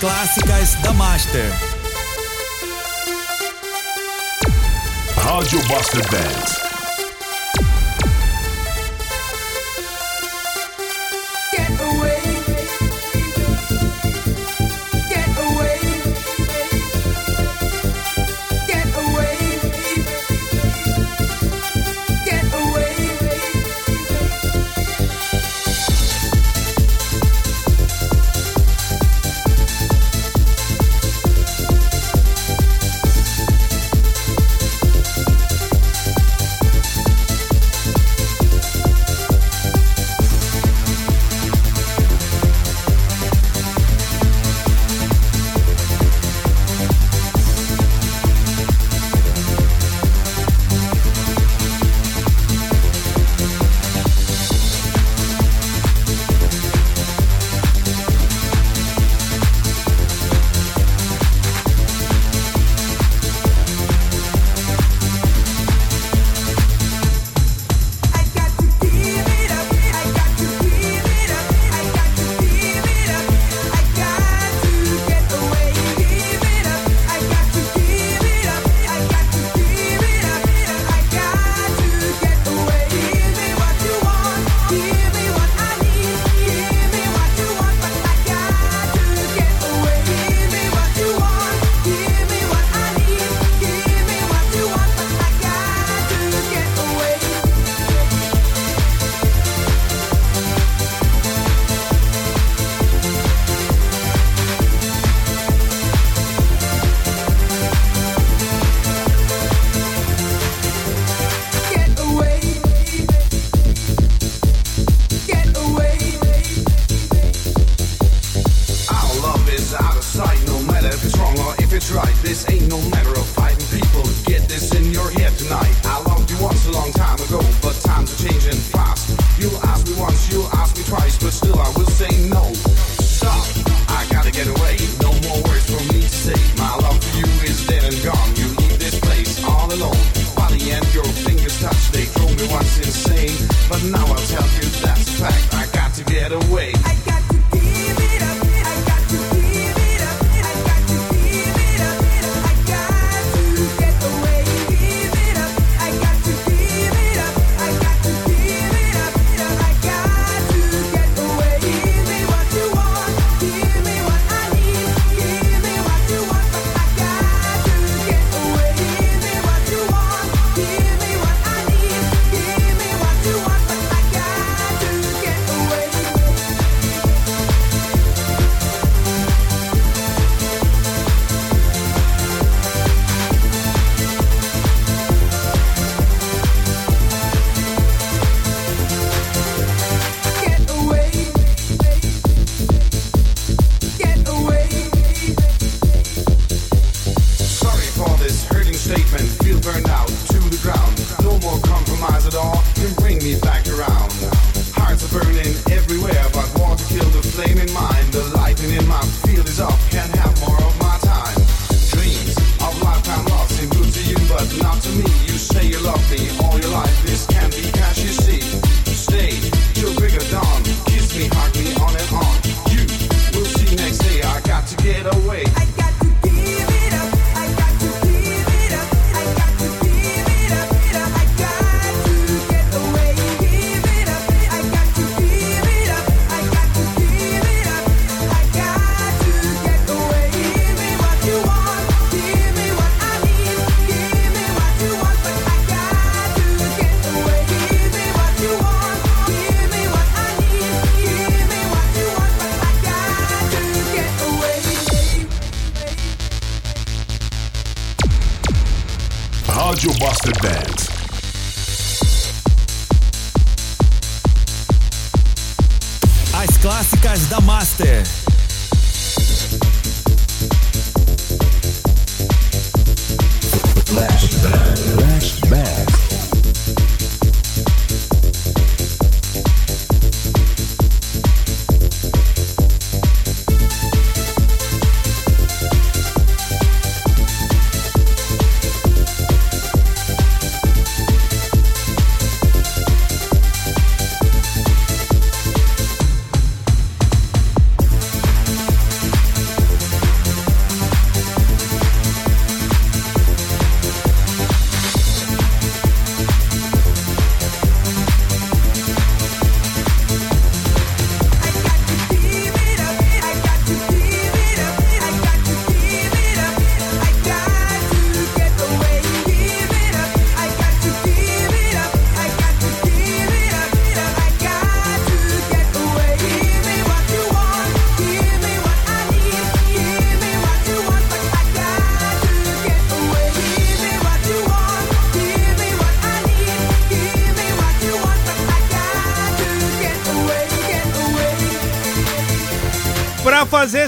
Clássicas da Master. Rádio Buster Dance.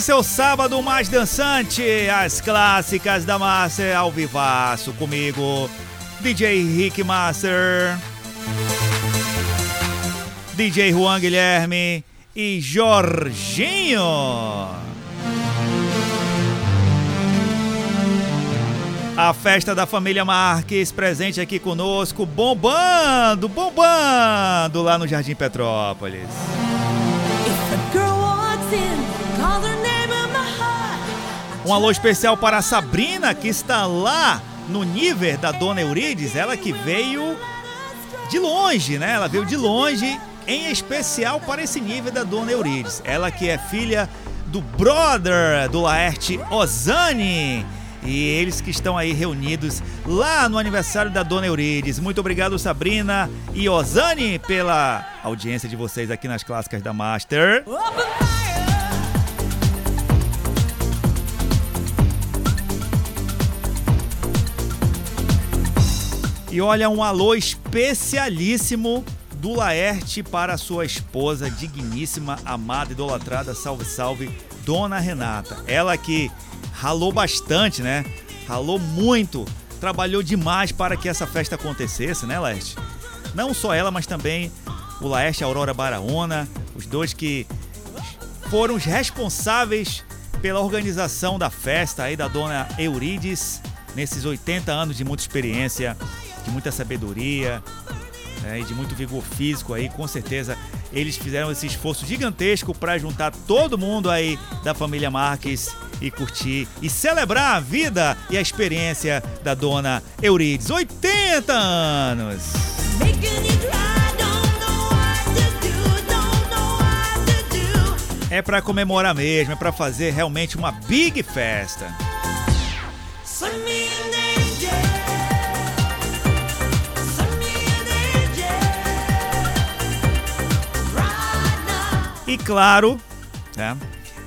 Fazer seu sábado mais dançante, as clássicas da Master ao vivaço comigo, DJ Rick Master, DJ Juan Guilherme e Jorginho. A festa da família Marques presente aqui conosco, bombando, bombando lá no Jardim Petrópolis. Um alô especial para a Sabrina, que está lá no nível da Dona Eurides, ela que veio de longe, né? Ela veio de longe, em especial para esse nível da Dona Eurides. Ela que é filha do brother do Laerte Ozani. E eles que estão aí reunidos lá no aniversário da Dona Eurides. Muito obrigado, Sabrina e Ozani, pela audiência de vocês aqui nas clássicas da Master. E olha, um alô especialíssimo do Laerte para sua esposa, digníssima, amada, idolatrada, salve, salve, Dona Renata. Ela que ralou bastante, né? Ralou muito, trabalhou demais para que essa festa acontecesse, né, Laerte? Não só ela, mas também o Laerte Aurora Baraona, os dois que foram os responsáveis pela organização da festa aí da Dona Eurides, nesses 80 anos de muita experiência, de muita sabedoria, né, e de muito vigor físico aí, com certeza eles fizeram esse esforço gigantesco para juntar todo mundo aí da família Marques e curtir e celebrar a vida e a experiência da dona Eurides. 80 anos! É para comemorar mesmo, é para fazer realmente uma big festa. E claro, né?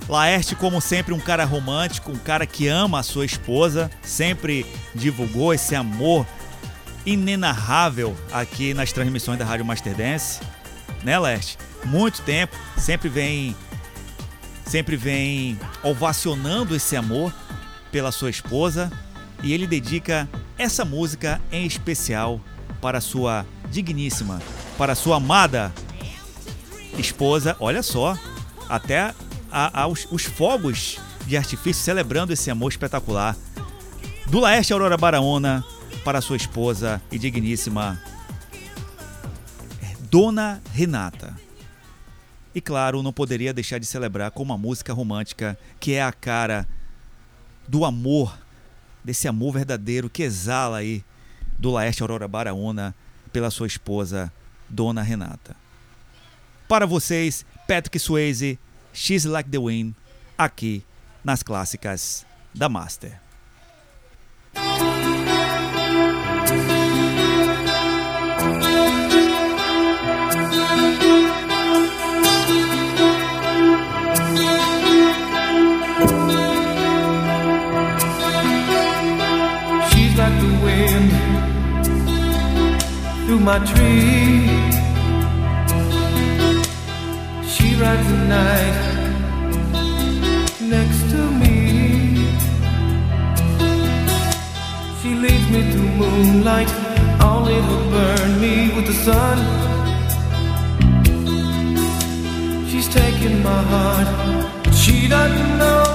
Laerte, como sempre, um cara romântico, um cara que ama a sua esposa, sempre divulgou esse amor inenarrável aqui nas transmissões da Rádio Master Dance, né, Laerte? Muito tempo, sempre vem sempre vem ovacionando esse amor pela sua esposa e ele dedica essa música em especial para sua digníssima, para sua amada esposa. Olha só, até a- a- os, os fogos de artifício celebrando esse amor espetacular do Laerte Aurora Baraona para sua esposa e digníssima Dona Renata. E claro, não poderia deixar de celebrar com uma música romântica que é a cara do amor, desse amor verdadeiro que exala aí do Laerte Aurora Baraona pela sua esposa, Dona Renata. Para vocês, Patrick Swayze, She's Like the Wind, aqui nas clássicas da Master. She's like the wind through my tree. Rides the night next to me. She leads me through moonlight, only to burn me with the sun. She's taking my heart, but she doesn't know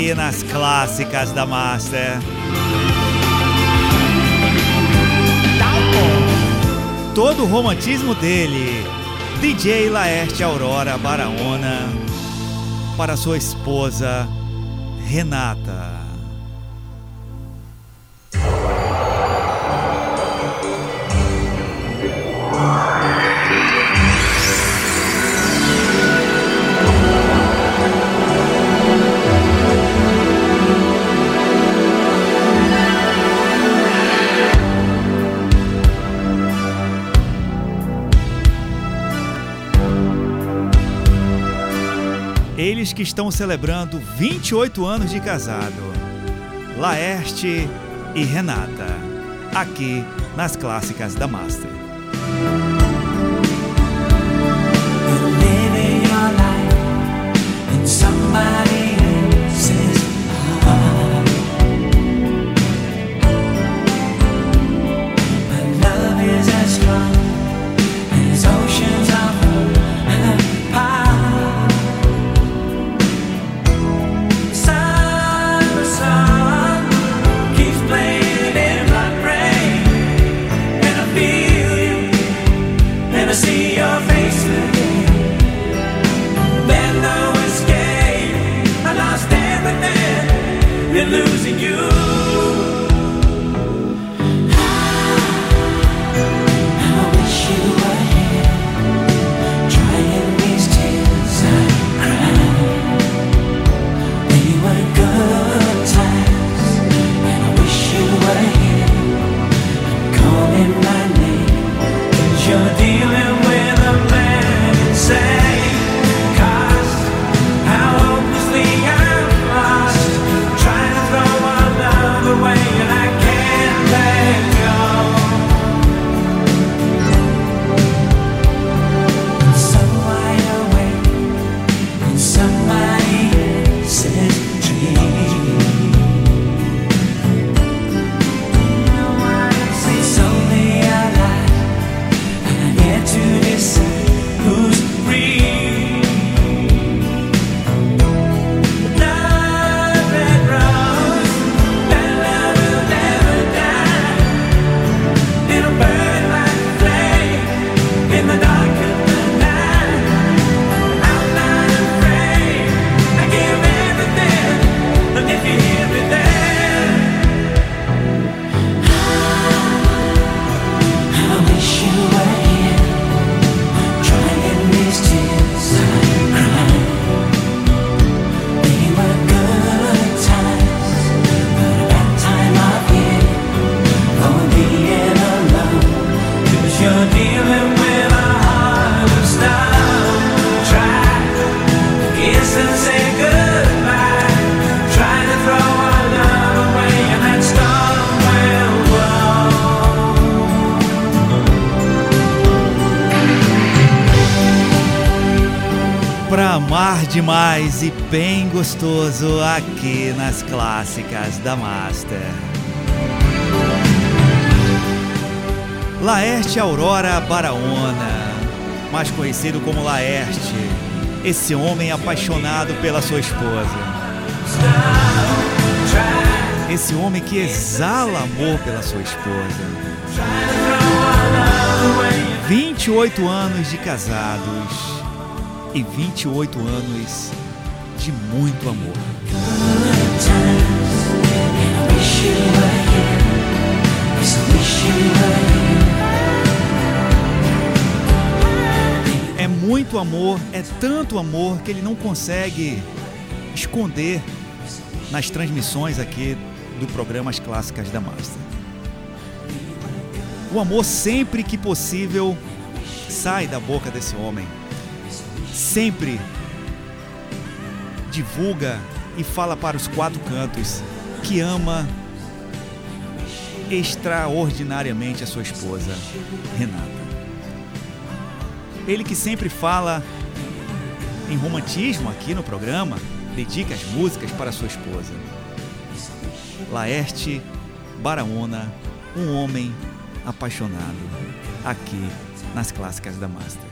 aqui nas clássicas da Master. Todo o romantismo dele, DJ Laerte Aurora Baraona, para sua esposa Renata. Que estão celebrando 28 anos de casado. Laerte e Renata, aqui nas clássicas da Master. Demais e bem gostoso aqui nas clássicas da Master. Laerte Aurora Baraona, mais conhecido como Laerte, esse homem apaixonado pela sua esposa. Esse homem que exala amor pela sua esposa. 28 anos de casados e 28 anos de muito amor. É muito amor, é tanto amor que ele não consegue esconder nas transmissões aqui do programa As Clássicas da Master. O amor sempre que possível sai da boca desse homem. Sempre divulga e fala para os quatro cantos que ama extraordinariamente a sua esposa, Renata. Ele que sempre fala em romantismo aqui no programa, dedica as músicas para sua esposa. Laerte Baraona, um homem apaixonado, aqui nas clássicas da Master.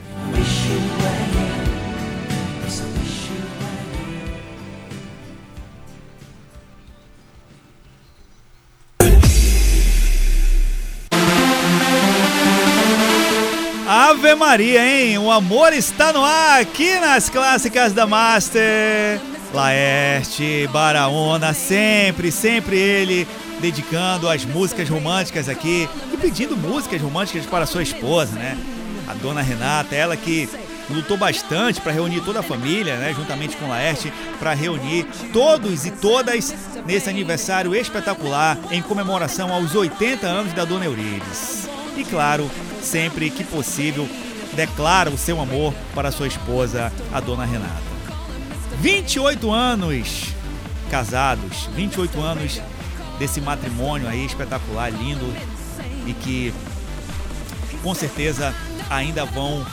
Maria, hein? O amor está no ar aqui nas clássicas da Master. Laerte, Baraona, sempre, sempre ele dedicando as músicas românticas aqui e pedindo músicas românticas para sua esposa, né? A dona Renata, ela que lutou bastante para reunir toda a família, né, juntamente com Laerte, para reunir todos e todas nesse aniversário espetacular em comemoração aos 80 anos da Dona Eurides. E claro, sempre que possível, declara o seu amor para sua esposa, a Dona Renata. 28 anos casados, 28 anos desse matrimônio aí espetacular, lindo e que com certeza ainda vão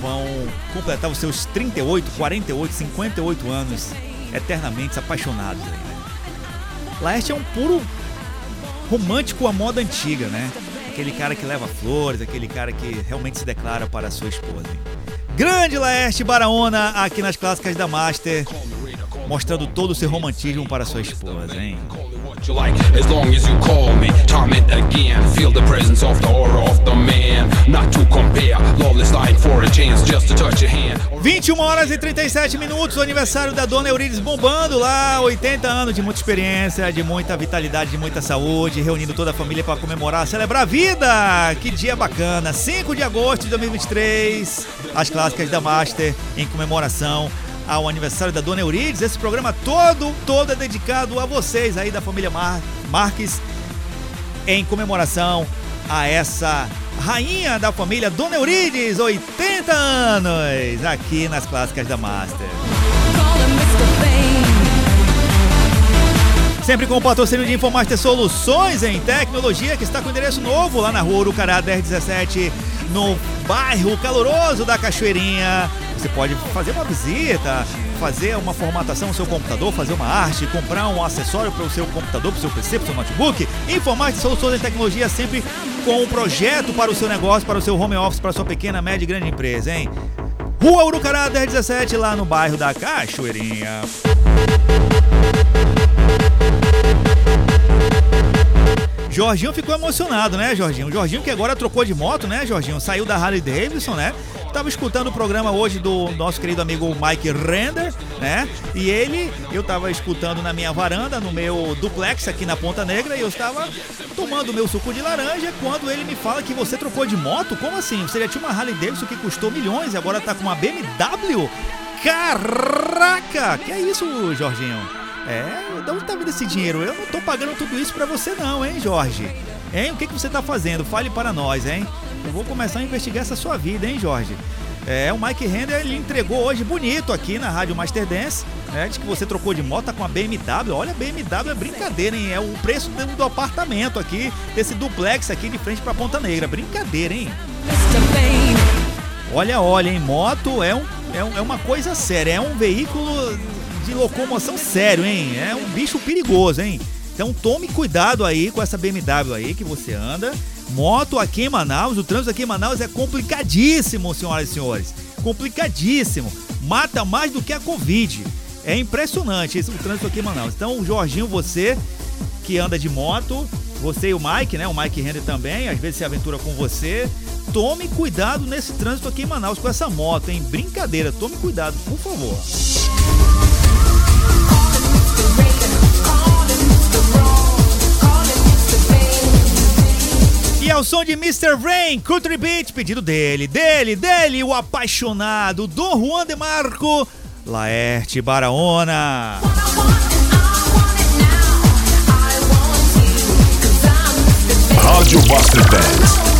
vão completar os seus 38, 48, 58 anos eternamente apaixonados? Laerte é um puro romântico à moda antiga, né? Aquele cara que leva flores, aquele cara que realmente se declara para a sua esposa. Grande Laerte Baraona aqui nas clássicas da Master, mostrando todo o seu romantismo para sua esposa, hein? What you like, as long as you call me. Time it again. Feel the presence of the aura of the man. Not to compare. Lawless line for a chance just to touch your hand. 21 horas e 37 minutos, o aniversário da Dona Eurides bombando lá, 80 anos de muita experiência, de muita vitalidade, de muita saúde, reunindo toda a família para comemorar, celebrar a vida. Que dia bacana! 5 de agosto de 2023, as clássicas da Master em comemoração ao aniversário da Dona Eurides. Esse programa todo, todo é dedicado a vocês aí da família Mar Marques em comemoração a essa rainha da família Dona Eurides, 80 anos, aqui nas clássicas da Master. Sempre com o patrocínio de Infomaster Soluções em Tecnologia, que está com endereço novo lá na rua Urucará 1017, no bairro caloroso da Cachoeirinha. Você pode fazer uma visita, fazer uma formatação no seu computador, fazer uma arte, comprar um acessório para o seu computador, para o seu PC, para o seu notebook. Infomaster Soluções em Tecnologia sempre com um projeto para o seu negócio, para o seu home office, para a sua pequena, média e grande empresa, hein? Rua Urucará 1017, lá no bairro da Cachoeirinha. Jorginho ficou emocionado, né, Jorginho? Jorginho que agora trocou de moto, né, Jorginho? Saiu da Harley Davidson, né? Tava escutando o programa hoje do nosso querido amigo Mike Render, né? E ele, eu tava escutando na minha varanda, no meu duplex aqui na Ponta Negra, e eu estava tomando meu suco de laranja quando ele me fala que você trocou de moto. Como assim? Você já tinha uma Harley Davidson que custou milhões e agora tá com uma BMW? Caraca! Que é isso, Jorginho? É, de onde tá vindo esse dinheiro? Eu não tô pagando tudo isso pra você não, hein, Jorge? Hein? O que, que você tá fazendo? Fale para nós, hein? Eu vou começar a investigar essa sua vida, hein, Jorge? É, o Mike Render ele entregou hoje bonito aqui na Rádio Master Dance. Né? Diz que você trocou de moto tá com a BMW. Olha, BMW é brincadeira, hein? É o preço do, do apartamento aqui, desse duplex aqui de frente pra Ponta Negra. Brincadeira, hein? Olha, olha, hein? Moto é, um, é, um- é uma coisa séria, é um veículo de locomoção sério, hein? É um bicho perigoso, hein? Então tome cuidado aí com essa BMW aí que você anda. Moto aqui em Manaus, o trânsito aqui em Manaus é complicadíssimo, senhoras e senhores. Complicadíssimo. Mata mais do que a Covid. É impressionante esse, o trânsito aqui em Manaus. Então, Jorginho, você que anda de moto, você e o Mike, né? O Mike Render também, às vezes se aventura com você. Tome cuidado nesse trânsito aqui em Manaus com essa moto, hein? Brincadeira, tome cuidado, por favor. E ao som de Mr. Rain, Country Beat, pedido dele, dele, dele, o apaixonado Dom Juan de Marco, Laerte Baraona. Rádio Master Dance.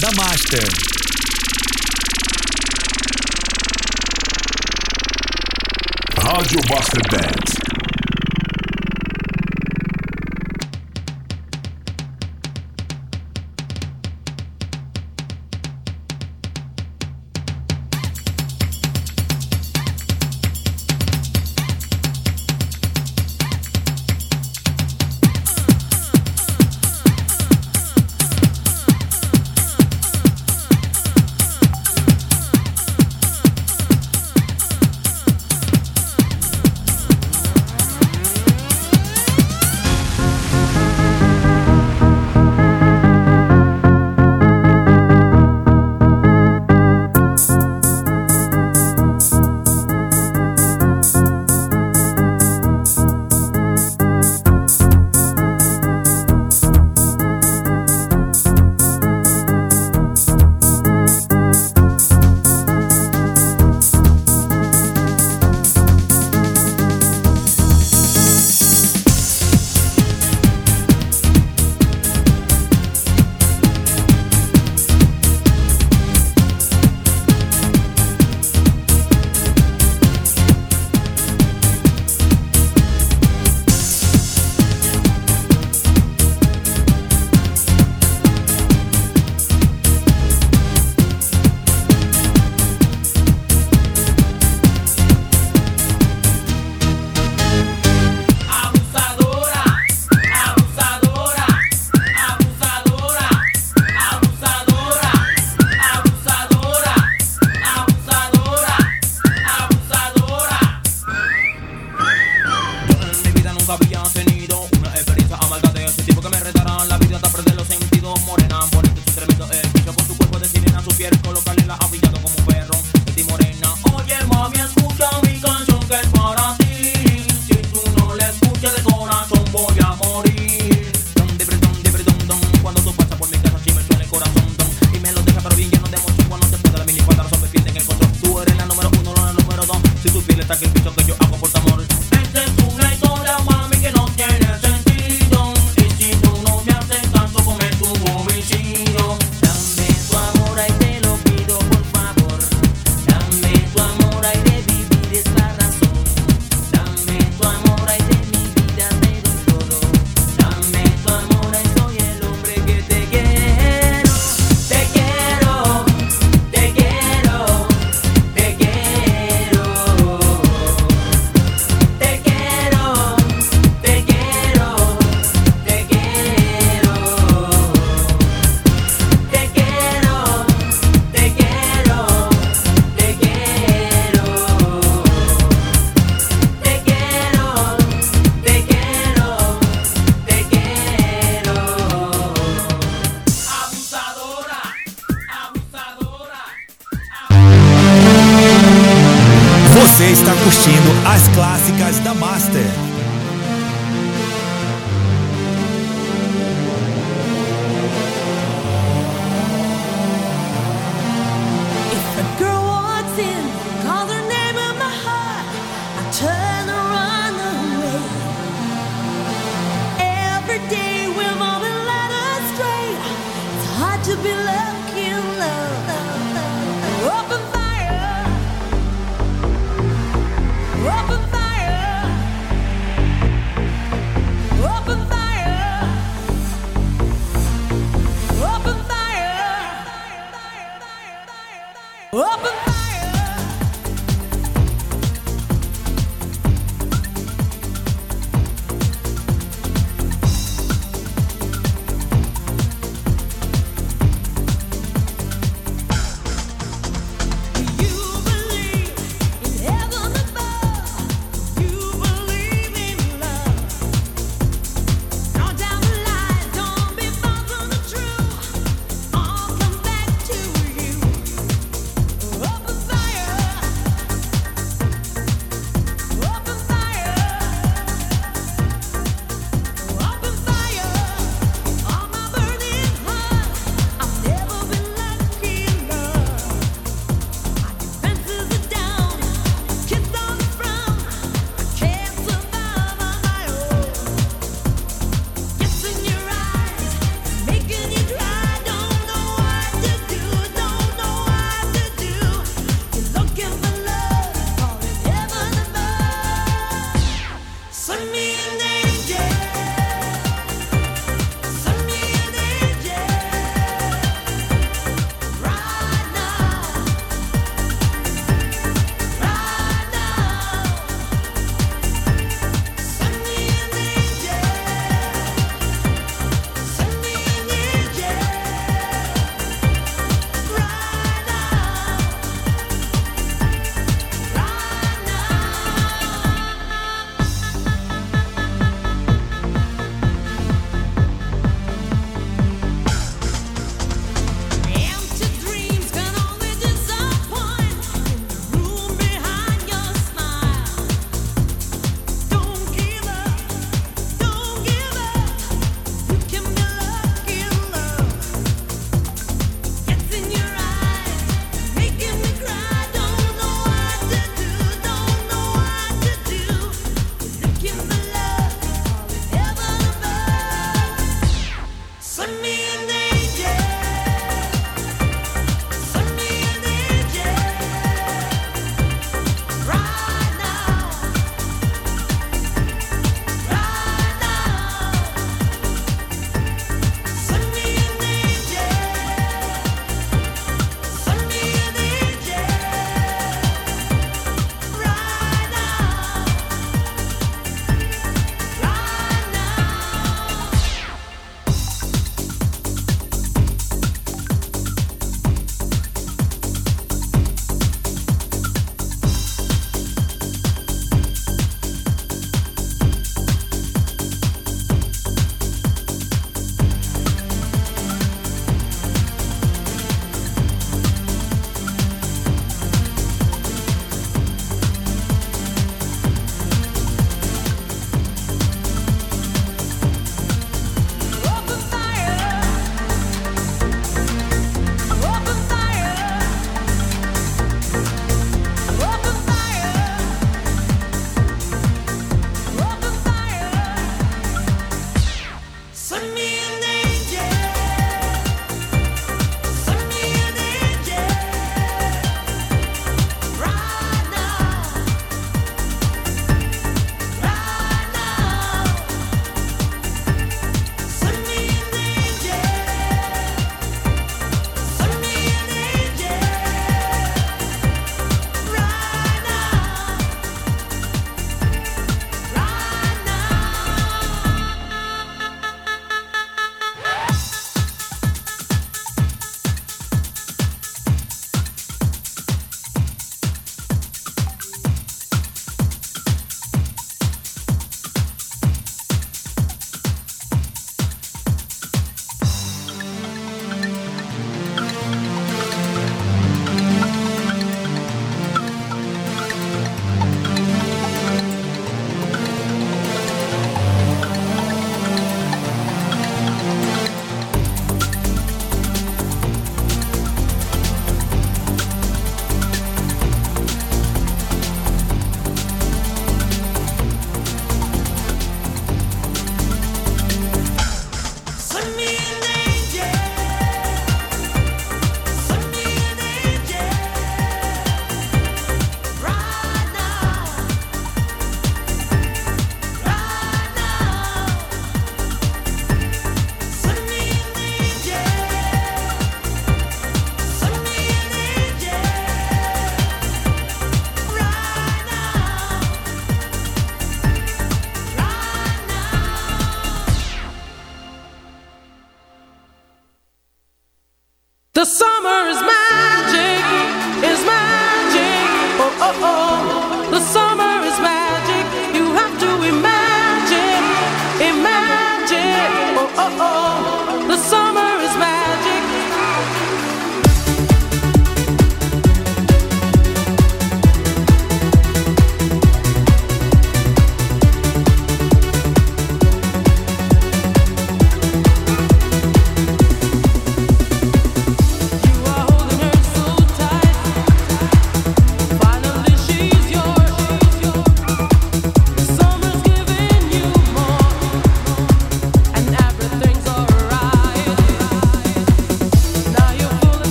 Da Master. Rádio Master Dance.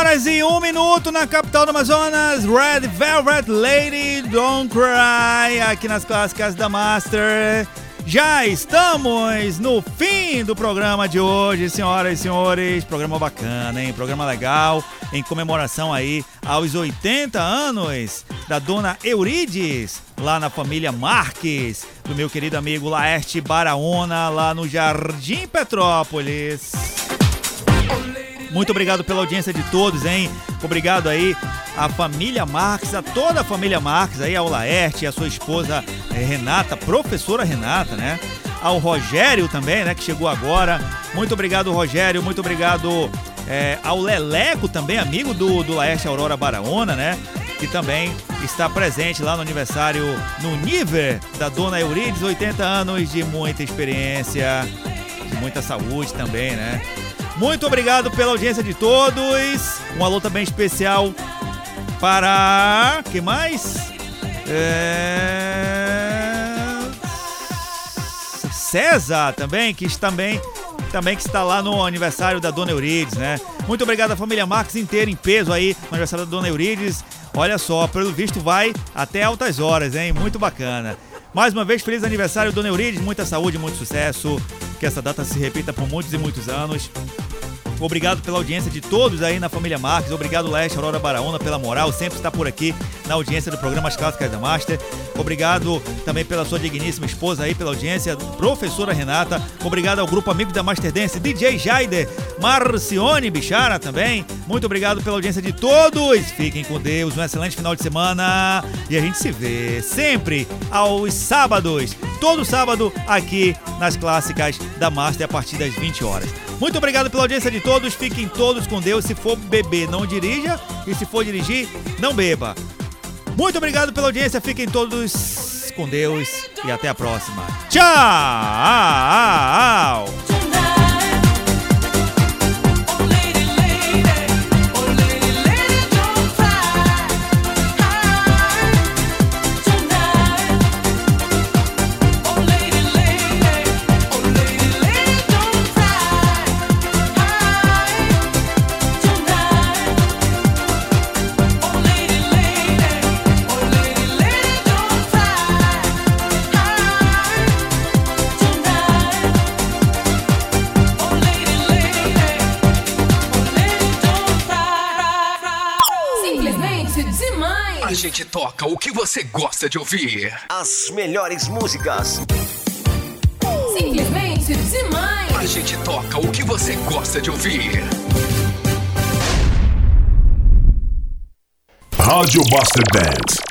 Horas e um minuto na capital do Amazonas. Red Velvet Lady Don't Cry. Aqui nas clássicas da Master. Já estamos no fim do programa de hoje, senhoras e senhores. Programa bacana, hein? Programa legal, em comemoração aí aos 80 anos da dona Eurides, lá na família Marques, do meu querido amigo Laerte Baraona, lá no Jardim Petrópolis. Muito obrigado pela audiência de todos, hein? Obrigado aí à família Marques, a toda a família Marques, aí ao Laerte, a sua esposa eh, Renata, professora Renata, né? Ao Rogério também, né? Que chegou agora. Muito obrigado, Rogério. Muito obrigado eh, ao Leleco também, amigo do, do Laerte Aurora Baraona, né? Que também está presente lá no aniversário no Niver da Dona Eurides, 80 anos de muita experiência, de muita saúde também, né? Muito obrigado pela audiência de todos. Um alô também especial para. que mais? É... César também, que também, também que está lá no aniversário da Dona Eurides, né? Muito obrigado à família Marques inteira em peso aí no aniversário da Dona Eurides. Olha só, pelo visto vai até altas horas, hein? Muito bacana. Mais uma vez, feliz aniversário, Dona Eurides. Muita saúde, muito sucesso. Que essa data se repita por muitos e muitos anos. Obrigado pela audiência de todos aí na família Marques. Obrigado, Leste Aurora Baraúna, pela moral. Sempre está por aqui na audiência do programa As Clássicas da Master. Obrigado também pela sua digníssima esposa aí, pela audiência, professora Renata. Obrigado ao grupo amigo da Master Dance, DJ Jaider, Marcione Bichara também. Muito obrigado pela audiência de todos. Fiquem com Deus, um excelente final de semana. E a gente se vê sempre aos sábados, todo sábado, aqui nas Clássicas da Master, a partir das 20 horas. Muito obrigado pela audiência de todos. Fiquem todos com Deus. Se for beber, não dirija. E se for dirigir, não beba. Muito obrigado pela audiência. Fiquem todos com Deus. E até a próxima. Tchau! Gente toca o que você gosta de ouvir. As melhores músicas. Simplesmente demais! A gente toca o que você gosta de ouvir. Rádio Master Dance.